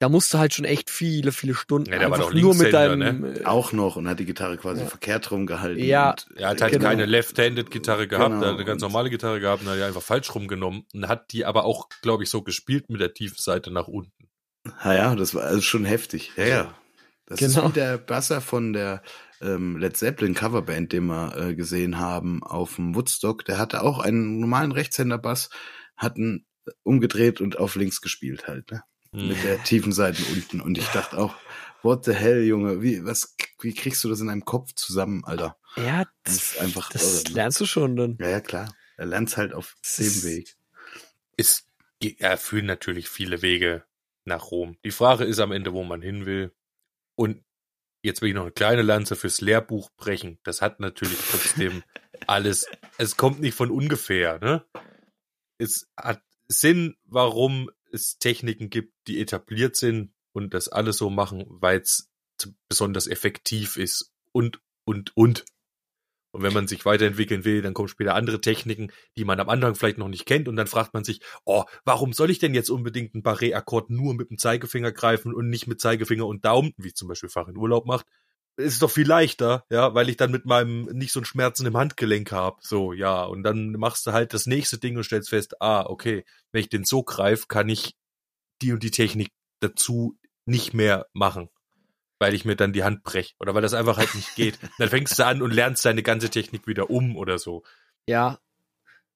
Speaker 1: da musste halt schon echt viele, viele Stunden
Speaker 4: Ja, der war
Speaker 1: einfach
Speaker 4: doch
Speaker 1: nur mit deinem äh,
Speaker 2: auch noch und hat die Gitarre quasi
Speaker 1: Ja.
Speaker 2: verkehrt rumgehalten.
Speaker 1: Ja.
Speaker 2: und,
Speaker 4: Er hat halt
Speaker 1: Genau.
Speaker 4: keine Left-Handed-Gitarre gehabt,
Speaker 2: Genau.
Speaker 4: er hat eine ganz normale Gitarre gehabt und hat die einfach falsch rumgenommen und hat die aber auch, glaube ich, so gespielt mit der tiefen Seite nach unten.
Speaker 2: Ja, ja, das war also schon heftig. Ja, ja. Das
Speaker 1: Genau.
Speaker 2: ist wie der Basser von der ähm, Led Zeppelin Coverband, den wir äh, gesehen haben auf dem Woodstock. Der hatte auch einen normalen Rechtshänder-Bass, hat ihn umgedreht und auf links gespielt halt, ne? Mit der tiefen Seite unten. Und ich dachte auch, what the hell, Junge, wie, was, wie kriegst du das in deinem Kopf zusammen, Alter?
Speaker 1: ja,
Speaker 2: Das
Speaker 1: das,
Speaker 2: ist einfach
Speaker 1: das
Speaker 2: irre, ne?
Speaker 1: lernst du schon dann.
Speaker 2: Ja, ja, klar. Er lernt's halt auf
Speaker 1: Das
Speaker 2: dem
Speaker 1: ist-
Speaker 2: Weg.
Speaker 4: Es er führen natürlich viele Wege nach Rom. Die Frage ist am Ende, wo man hin will. Und jetzt will ich noch eine kleine Lanze fürs Lehrbuch brechen. Das hat natürlich trotzdem alles. Es kommt nicht von ungefähr, ne? Es hat Sinn, warum es Techniken gibt, die etabliert sind und das alles so machen, weil es besonders effektiv ist und, und, und. Und wenn man sich weiterentwickeln will, dann kommen später andere Techniken, die man am Anfang vielleicht noch nicht kennt. Und dann fragt man sich, oh, warum soll ich denn jetzt unbedingt einen Barré-Akkord nur mit dem Zeigefinger greifen und nicht mit Zeigefinger und Daumen, wie zum Beispiel Fach in Urlaub macht? Ist doch viel leichter, ja, weil ich dann mit meinem nicht so einen Schmerzen im Handgelenk habe. So, ja. Und dann machst du halt das nächste Ding und stellst fest, ah, okay, wenn ich den so greife, kann ich die und die Technik dazu nicht mehr machen weil ich mir dann die Hand brech oder weil das einfach halt nicht geht. Dann fängst du an und lernst deine ganze Technik wieder um oder so.
Speaker 1: Ja.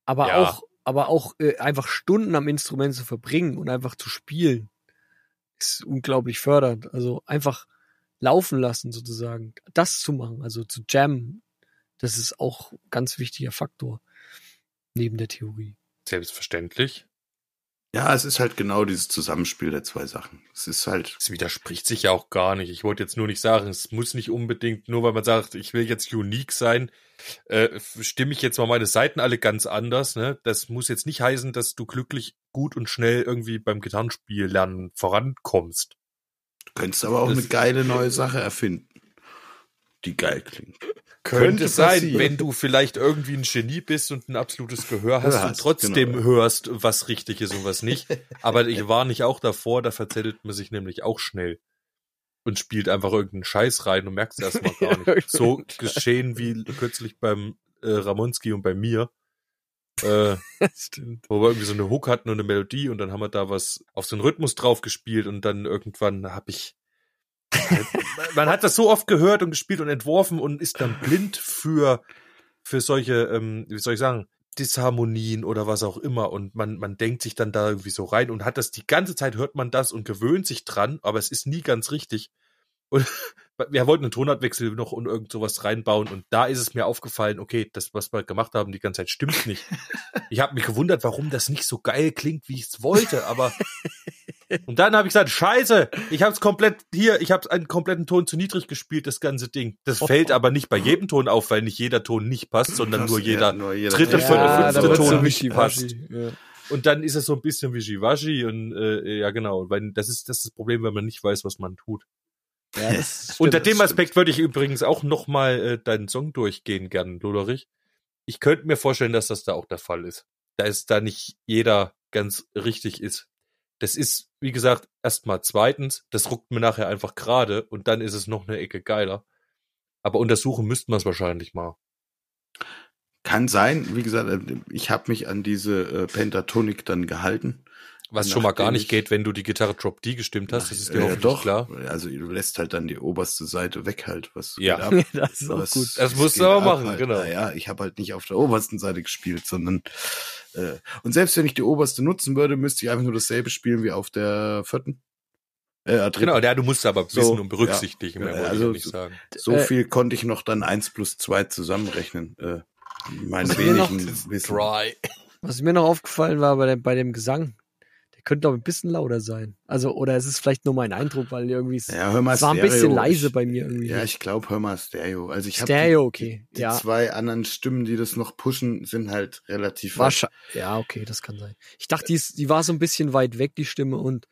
Speaker 1: Aber
Speaker 4: Ja.
Speaker 1: auch, aber auch äh, einfach Stunden am Instrument zu verbringen und einfach zu spielen, ist unglaublich fördernd. Also einfach laufen lassen sozusagen. Das zu machen, also zu jammen, das ist auch ein ganz wichtiger Faktor neben der Theorie.
Speaker 4: Selbstverständlich.
Speaker 2: Ja, es ist halt genau dieses Zusammenspiel der zwei Sachen. Es ist halt,
Speaker 4: Es widerspricht sich ja auch gar nicht. Ich wollte jetzt nur nicht sagen, es muss nicht unbedingt, nur weil man sagt, ich will jetzt unique sein, äh, stimme ich jetzt mal meine Seiten alle ganz anders. Ne? Das muss jetzt nicht heißen, dass du glücklich, gut und schnell irgendwie beim Gitarrenspiel lernen vorankommst.
Speaker 2: Du könntest aber auch
Speaker 4: Das-
Speaker 2: eine geile neue Sache erfinden, die geil klingt.
Speaker 4: Könnte sein, wenn du vielleicht irgendwie ein Genie bist und ein absolutes Gehör hast
Speaker 2: Hörst,
Speaker 4: und trotzdem
Speaker 2: genau.
Speaker 4: hörst, was richtig ist und was nicht. Aber ich war nicht auch davor, da verzettelt man sich nämlich auch schnell und spielt einfach irgendeinen Scheiß rein und merkst es erstmal gar nicht. So geschehen wie kürzlich beim äh, Ramonski und bei mir. Äh,
Speaker 1: Stimmt.
Speaker 4: wo wir irgendwie so eine Hook hatten und eine Melodie und dann haben wir da was auf so einen Rhythmus drauf gespielt und dann irgendwann habe ich man hat das so oft gehört und gespielt und entworfen und ist dann blind für für solche ähm, wie soll ich sagen Disharmonien oder was auch immer und man man denkt sich dann da irgendwie so rein und hat das die ganze Zeit hört man das und gewöhnt sich dran, aber es ist nie ganz richtig und wir wollten einen Tonartwechsel noch und irgend sowas reinbauen und da ist es mir aufgefallen, okay, das, was wir gemacht haben, die ganze Zeit stimmt nicht. Ich habe mich gewundert, warum das nicht so geil klingt, wie ich es wollte, aber und dann habe ich gesagt, scheiße, ich habe es komplett hier, ich habe einen kompletten Ton zu niedrig gespielt, das ganze Ding. Das fällt aber nicht bei jedem Ton auf, weil nicht jeder Ton nicht passt, sondern nur
Speaker 2: Ja,
Speaker 4: jeder
Speaker 2: nur jeder
Speaker 4: dritte, vierte,
Speaker 2: Ja,
Speaker 4: fünfte Ton nicht passt.
Speaker 1: Ja.
Speaker 4: Und dann ist es so ein bisschen wischiwaschi und äh, ja genau, weil das ist das, ist das Problem, wenn man nicht weiß, was man tut.
Speaker 1: Ja, das
Speaker 4: Unter
Speaker 1: stimmt.
Speaker 4: dem Aspekt würde ich übrigens auch noch mal äh, deinen Song durchgehen, gern, Loderich. Ich könnte mir vorstellen, dass das da auch der Fall ist. Da ist da nicht jeder ganz richtig ist. Das ist, wie gesagt, erstmal zweitens, das ruckt mir nachher einfach gerade und dann ist es noch eine Ecke geiler. Aber untersuchen müssten wir es wahrscheinlich mal.
Speaker 2: Kann sein, wie gesagt, äh, ich habe mich an diese äh, Pentatonik dann gehalten.
Speaker 4: Was schon mal gar nicht
Speaker 2: ich-
Speaker 4: geht, wenn du die Gitarre Drop D gestimmt hast, das ist dir
Speaker 2: Äh,
Speaker 4: hoffentlich
Speaker 2: doch,
Speaker 4: klar.
Speaker 2: Also du lässt halt dann die oberste Seite weg halt. Was
Speaker 4: Ja.
Speaker 2: ab?
Speaker 1: das ist auch
Speaker 2: Was-
Speaker 1: gut.
Speaker 4: Das musst du aber
Speaker 2: ab
Speaker 4: machen,
Speaker 2: halt.
Speaker 4: genau.
Speaker 2: Naja, ich habe halt nicht auf der obersten Seite gespielt, sondern äh, und selbst wenn ich die oberste nutzen würde, müsste ich einfach nur dasselbe spielen wie auf der vierten. Äh, dritten.
Speaker 4: Genau, ja, du musst aber
Speaker 2: So,
Speaker 4: wissen und berücksichtigen,
Speaker 2: ja.
Speaker 4: mehr wollte
Speaker 2: Also,
Speaker 4: ich nicht sagen.
Speaker 2: So
Speaker 1: Äh,
Speaker 2: viel konnte ich noch dann eins plus zwei zusammenrechnen. Äh, mein
Speaker 1: Was mir noch-
Speaker 2: wenigen Wissen.
Speaker 4: Dry.
Speaker 1: Was mir noch aufgefallen war bei dem, bei dem Gesang, der könnte auch ein bisschen lauter sein. Also, oder es ist vielleicht nur mein Eindruck, weil irgendwie es,
Speaker 2: Ja, hör mal
Speaker 1: es war ein bisschen leise bei mir irgendwie.
Speaker 2: Ja, ich glaube, hör mal Stereo. Also ich
Speaker 1: Stereo,
Speaker 2: die,
Speaker 1: okay.
Speaker 2: Die, die
Speaker 1: ja.
Speaker 2: zwei anderen Stimmen, die das noch pushen, sind halt relativ weit.
Speaker 1: Wahrscheinlich. Ja, okay, das kann sein. Ich dachte, die, ist, die war so ein bisschen weit weg, die Stimme, und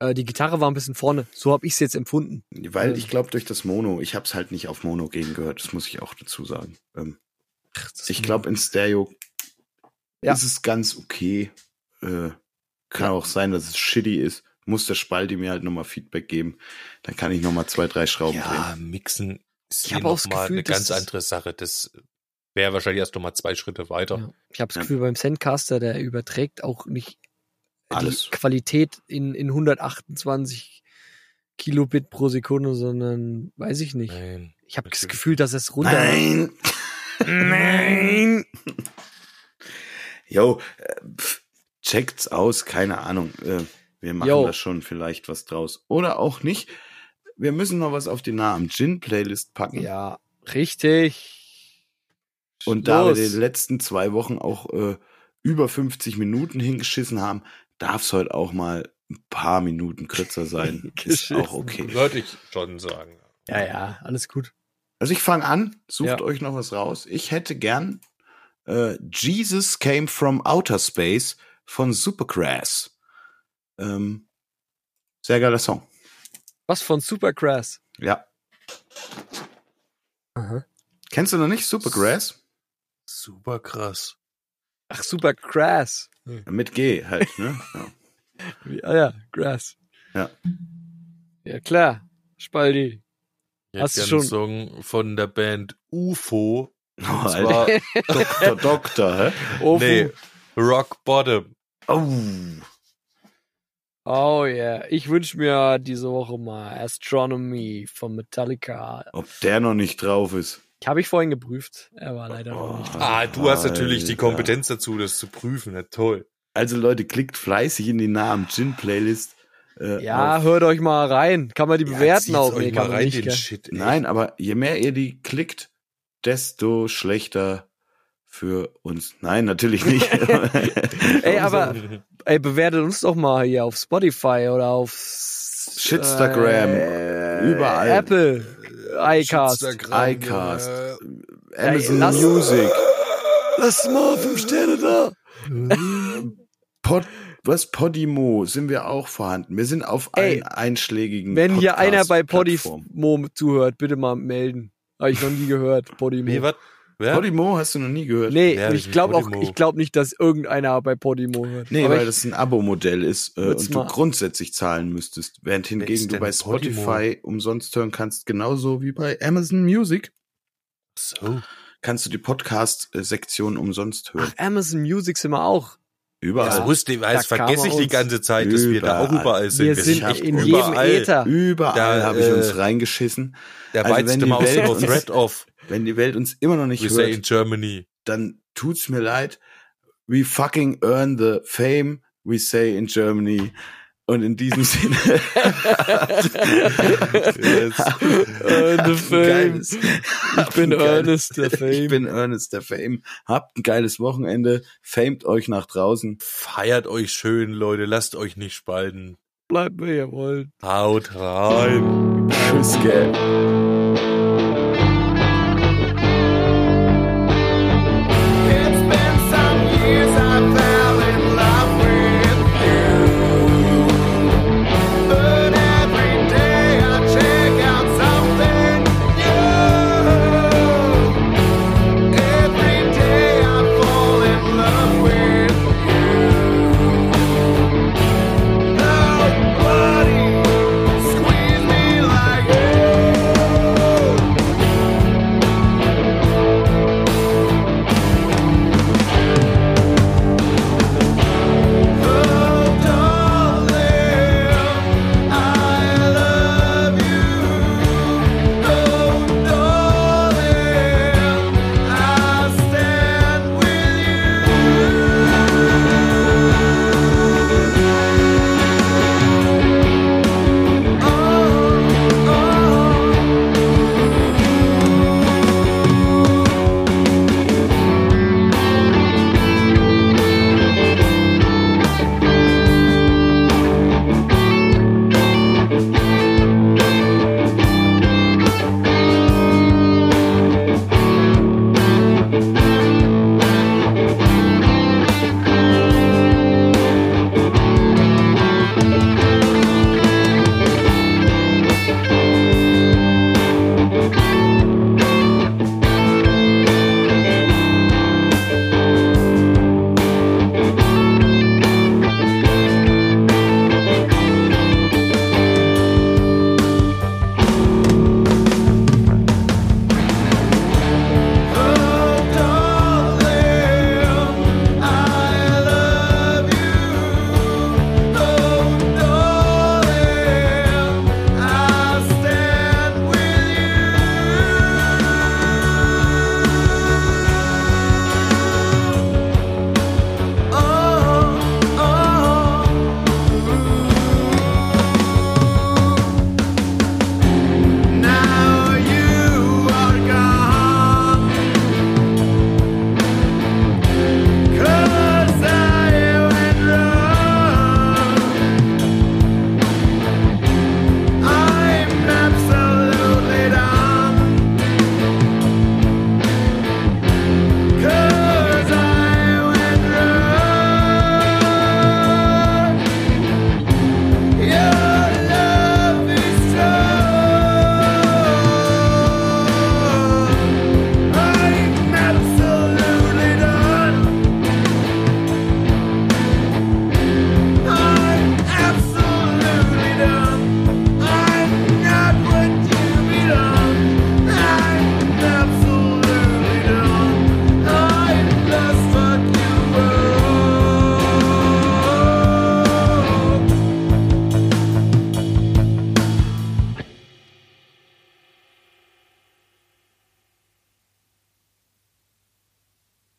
Speaker 1: äh, die Gitarre war ein bisschen vorne. So habe ich es jetzt empfunden.
Speaker 2: Weil
Speaker 1: Ähm.
Speaker 2: ich glaube, durch das Mono, ich habe es halt nicht auf Mono gehen gehört, das muss ich auch dazu sagen. Ähm, ich glaube, in Stereo
Speaker 1: Ja.
Speaker 2: ist es ganz okay. Äh, kann auch sein, dass es shitty ist. Muss der Spalti mir halt nochmal Feedback geben. Dann kann ich nochmal zwei, drei Schrauben
Speaker 4: Ja,
Speaker 2: drehen.
Speaker 4: mixen ist
Speaker 1: Ich
Speaker 4: hier
Speaker 1: hab auch
Speaker 4: noch
Speaker 1: das
Speaker 4: mal
Speaker 1: Gefühl,
Speaker 4: eine ganz andere Sache. Das wäre wahrscheinlich erst noch mal zwei Schritte weiter.
Speaker 1: Ja. Ich habe das
Speaker 2: Ja.
Speaker 1: Gefühl, beim Sendcaster, der überträgt auch nicht
Speaker 2: Alles.
Speaker 1: die Qualität in, in 128 Kilobit pro Sekunde, sondern weiß ich nicht.
Speaker 4: Nein.
Speaker 1: Ich habe das. Gefühl, dass es runter.
Speaker 2: Nein!
Speaker 1: Nein!
Speaker 2: Jo, äh, checkt's aus, keine Ahnung. Äh, wir machen
Speaker 1: Jo.
Speaker 2: da schon vielleicht was draus. Oder auch nicht. Wir müssen noch was auf die am Gin-Playlist packen.
Speaker 1: Ja, richtig.
Speaker 2: Und da wir
Speaker 1: Los.
Speaker 2: die letzten zwei Wochen auch äh, über 50 Minuten hingeschissen haben, darf es heute auch mal ein paar Minuten kürzer sein. Ist auch okay.
Speaker 4: Würde ich schon sagen.
Speaker 1: Ja, ja, alles gut.
Speaker 2: Also ich fange an, sucht
Speaker 1: Ja.
Speaker 2: euch noch was raus. Ich hätte gern äh, Jesus Came from Outer Space von Supergrass. Ähm, sehr geiler Song.
Speaker 1: Was von Supergrass?
Speaker 2: Ja.
Speaker 1: Aha.
Speaker 2: Kennst du noch nicht Supergrass?
Speaker 4: Super krass.
Speaker 1: Ach, Supergrass.
Speaker 2: Mit G halt, ne? Ja.
Speaker 1: Ah ja, Grass.
Speaker 2: Ja.
Speaker 1: Ja, klar. Spaldi.
Speaker 4: Ich
Speaker 1: Hast du schon-
Speaker 4: einen Song von der Band UFO.
Speaker 2: Oh,
Speaker 4: Und
Speaker 2: Alter.
Speaker 4: zwar,
Speaker 2: Doktor, Doktor, hä?
Speaker 1: Oh,
Speaker 4: nee, Rock Bottom.
Speaker 2: Oh.
Speaker 1: oh yeah. Ich wünsche mir diese Woche mal Astronomy von Metallica.
Speaker 2: Ob der noch nicht drauf ist.
Speaker 1: Habe ich vorhin geprüft. Er war leider noch nicht.
Speaker 4: Ah, du hast natürlich die. Kompetenz dazu, das zu prüfen. Ja, toll.
Speaker 2: Also Leute, klickt fleißig in die Namen Gin Playlist. Äh,
Speaker 1: Ja,
Speaker 2: auf.
Speaker 1: hört euch mal rein. Kann man die
Speaker 4: Ja,
Speaker 1: bewerten auch?
Speaker 4: euch
Speaker 1: Nee,
Speaker 4: mal
Speaker 1: kann man
Speaker 4: rein,
Speaker 1: nicht.
Speaker 4: den
Speaker 1: gell?
Speaker 4: Shit.
Speaker 2: Nein, aber je mehr ihr die klickt, desto schlechter für uns. Nein, natürlich nicht.
Speaker 1: Ey, aber ey, bewertet uns doch mal hier auf Spotify oder auf
Speaker 2: Shitstagram,
Speaker 1: äh,
Speaker 2: überall.
Speaker 1: Apple, iCast.
Speaker 2: ICast,
Speaker 4: äh,
Speaker 2: Amazon
Speaker 1: lass-
Speaker 2: Music,
Speaker 1: Lass mal fünf Sterne da.
Speaker 2: Pod, was Podimo sind wir auch vorhanden. Wir sind auf
Speaker 1: Ey,
Speaker 2: allen einschlägigen
Speaker 1: Wenn hier einer bei. Podimo zuhört, bitte mal melden. Habe ich noch nie gehört, Podimo.
Speaker 4: Wie, was? Wer?
Speaker 2: Podimo hast du noch nie gehört?
Speaker 1: Nee,
Speaker 4: Wer
Speaker 1: ich glaube auch,
Speaker 4: Podimo?
Speaker 1: ich glaube nicht, dass irgendeiner bei Podimo hört.
Speaker 2: Nee,
Speaker 1: Aber
Speaker 2: weil
Speaker 1: ich,
Speaker 2: das ein Abo-Modell ist äh, und du
Speaker 1: mal-
Speaker 2: grundsätzlich zahlen müsstest. Während hingegen du bei
Speaker 4: Podimo?
Speaker 2: Spotify umsonst hören kannst, genauso wie bei Amazon Music,
Speaker 4: So.
Speaker 2: kannst du die Podcast-Sektion umsonst hören.
Speaker 1: Ach, Amazon Music sind wir auch.
Speaker 2: Überall.
Speaker 4: Das wusste ich, das
Speaker 1: Da
Speaker 4: vergesse ich die ganze Zeit, dass wir da auch
Speaker 2: Überall.
Speaker 4: überall sind.
Speaker 1: Wir
Speaker 4: Wir
Speaker 1: sind
Speaker 4: echt
Speaker 1: in
Speaker 4: überall.
Speaker 1: jedem Äther.
Speaker 2: Überall
Speaker 4: Da,
Speaker 2: habe ich
Speaker 4: äh,
Speaker 2: uns reingeschissen.
Speaker 4: Der
Speaker 2: Also
Speaker 4: Maus
Speaker 2: Welt
Speaker 4: no
Speaker 2: uns-
Speaker 4: threat off,
Speaker 2: Wenn die Welt uns immer noch nicht
Speaker 4: we say in
Speaker 2: hört,
Speaker 4: Germany.
Speaker 2: dann tut's mir leid. We fucking earn the fame, we say in Germany. Und in diesem Sinne.
Speaker 1: Äh, the Fame.
Speaker 2: Geiles-
Speaker 1: Ich bin Ernest, der Fame.
Speaker 2: Ich bin Ernest, der Fame. Habt ein geiles Wochenende. Famet euch nach draußen.
Speaker 4: Feiert euch schön, Leute. Lasst euch nicht spalten.
Speaker 1: Bleibt, wer ihr wollt.
Speaker 4: Haut rein.
Speaker 2: Tschüss, gell.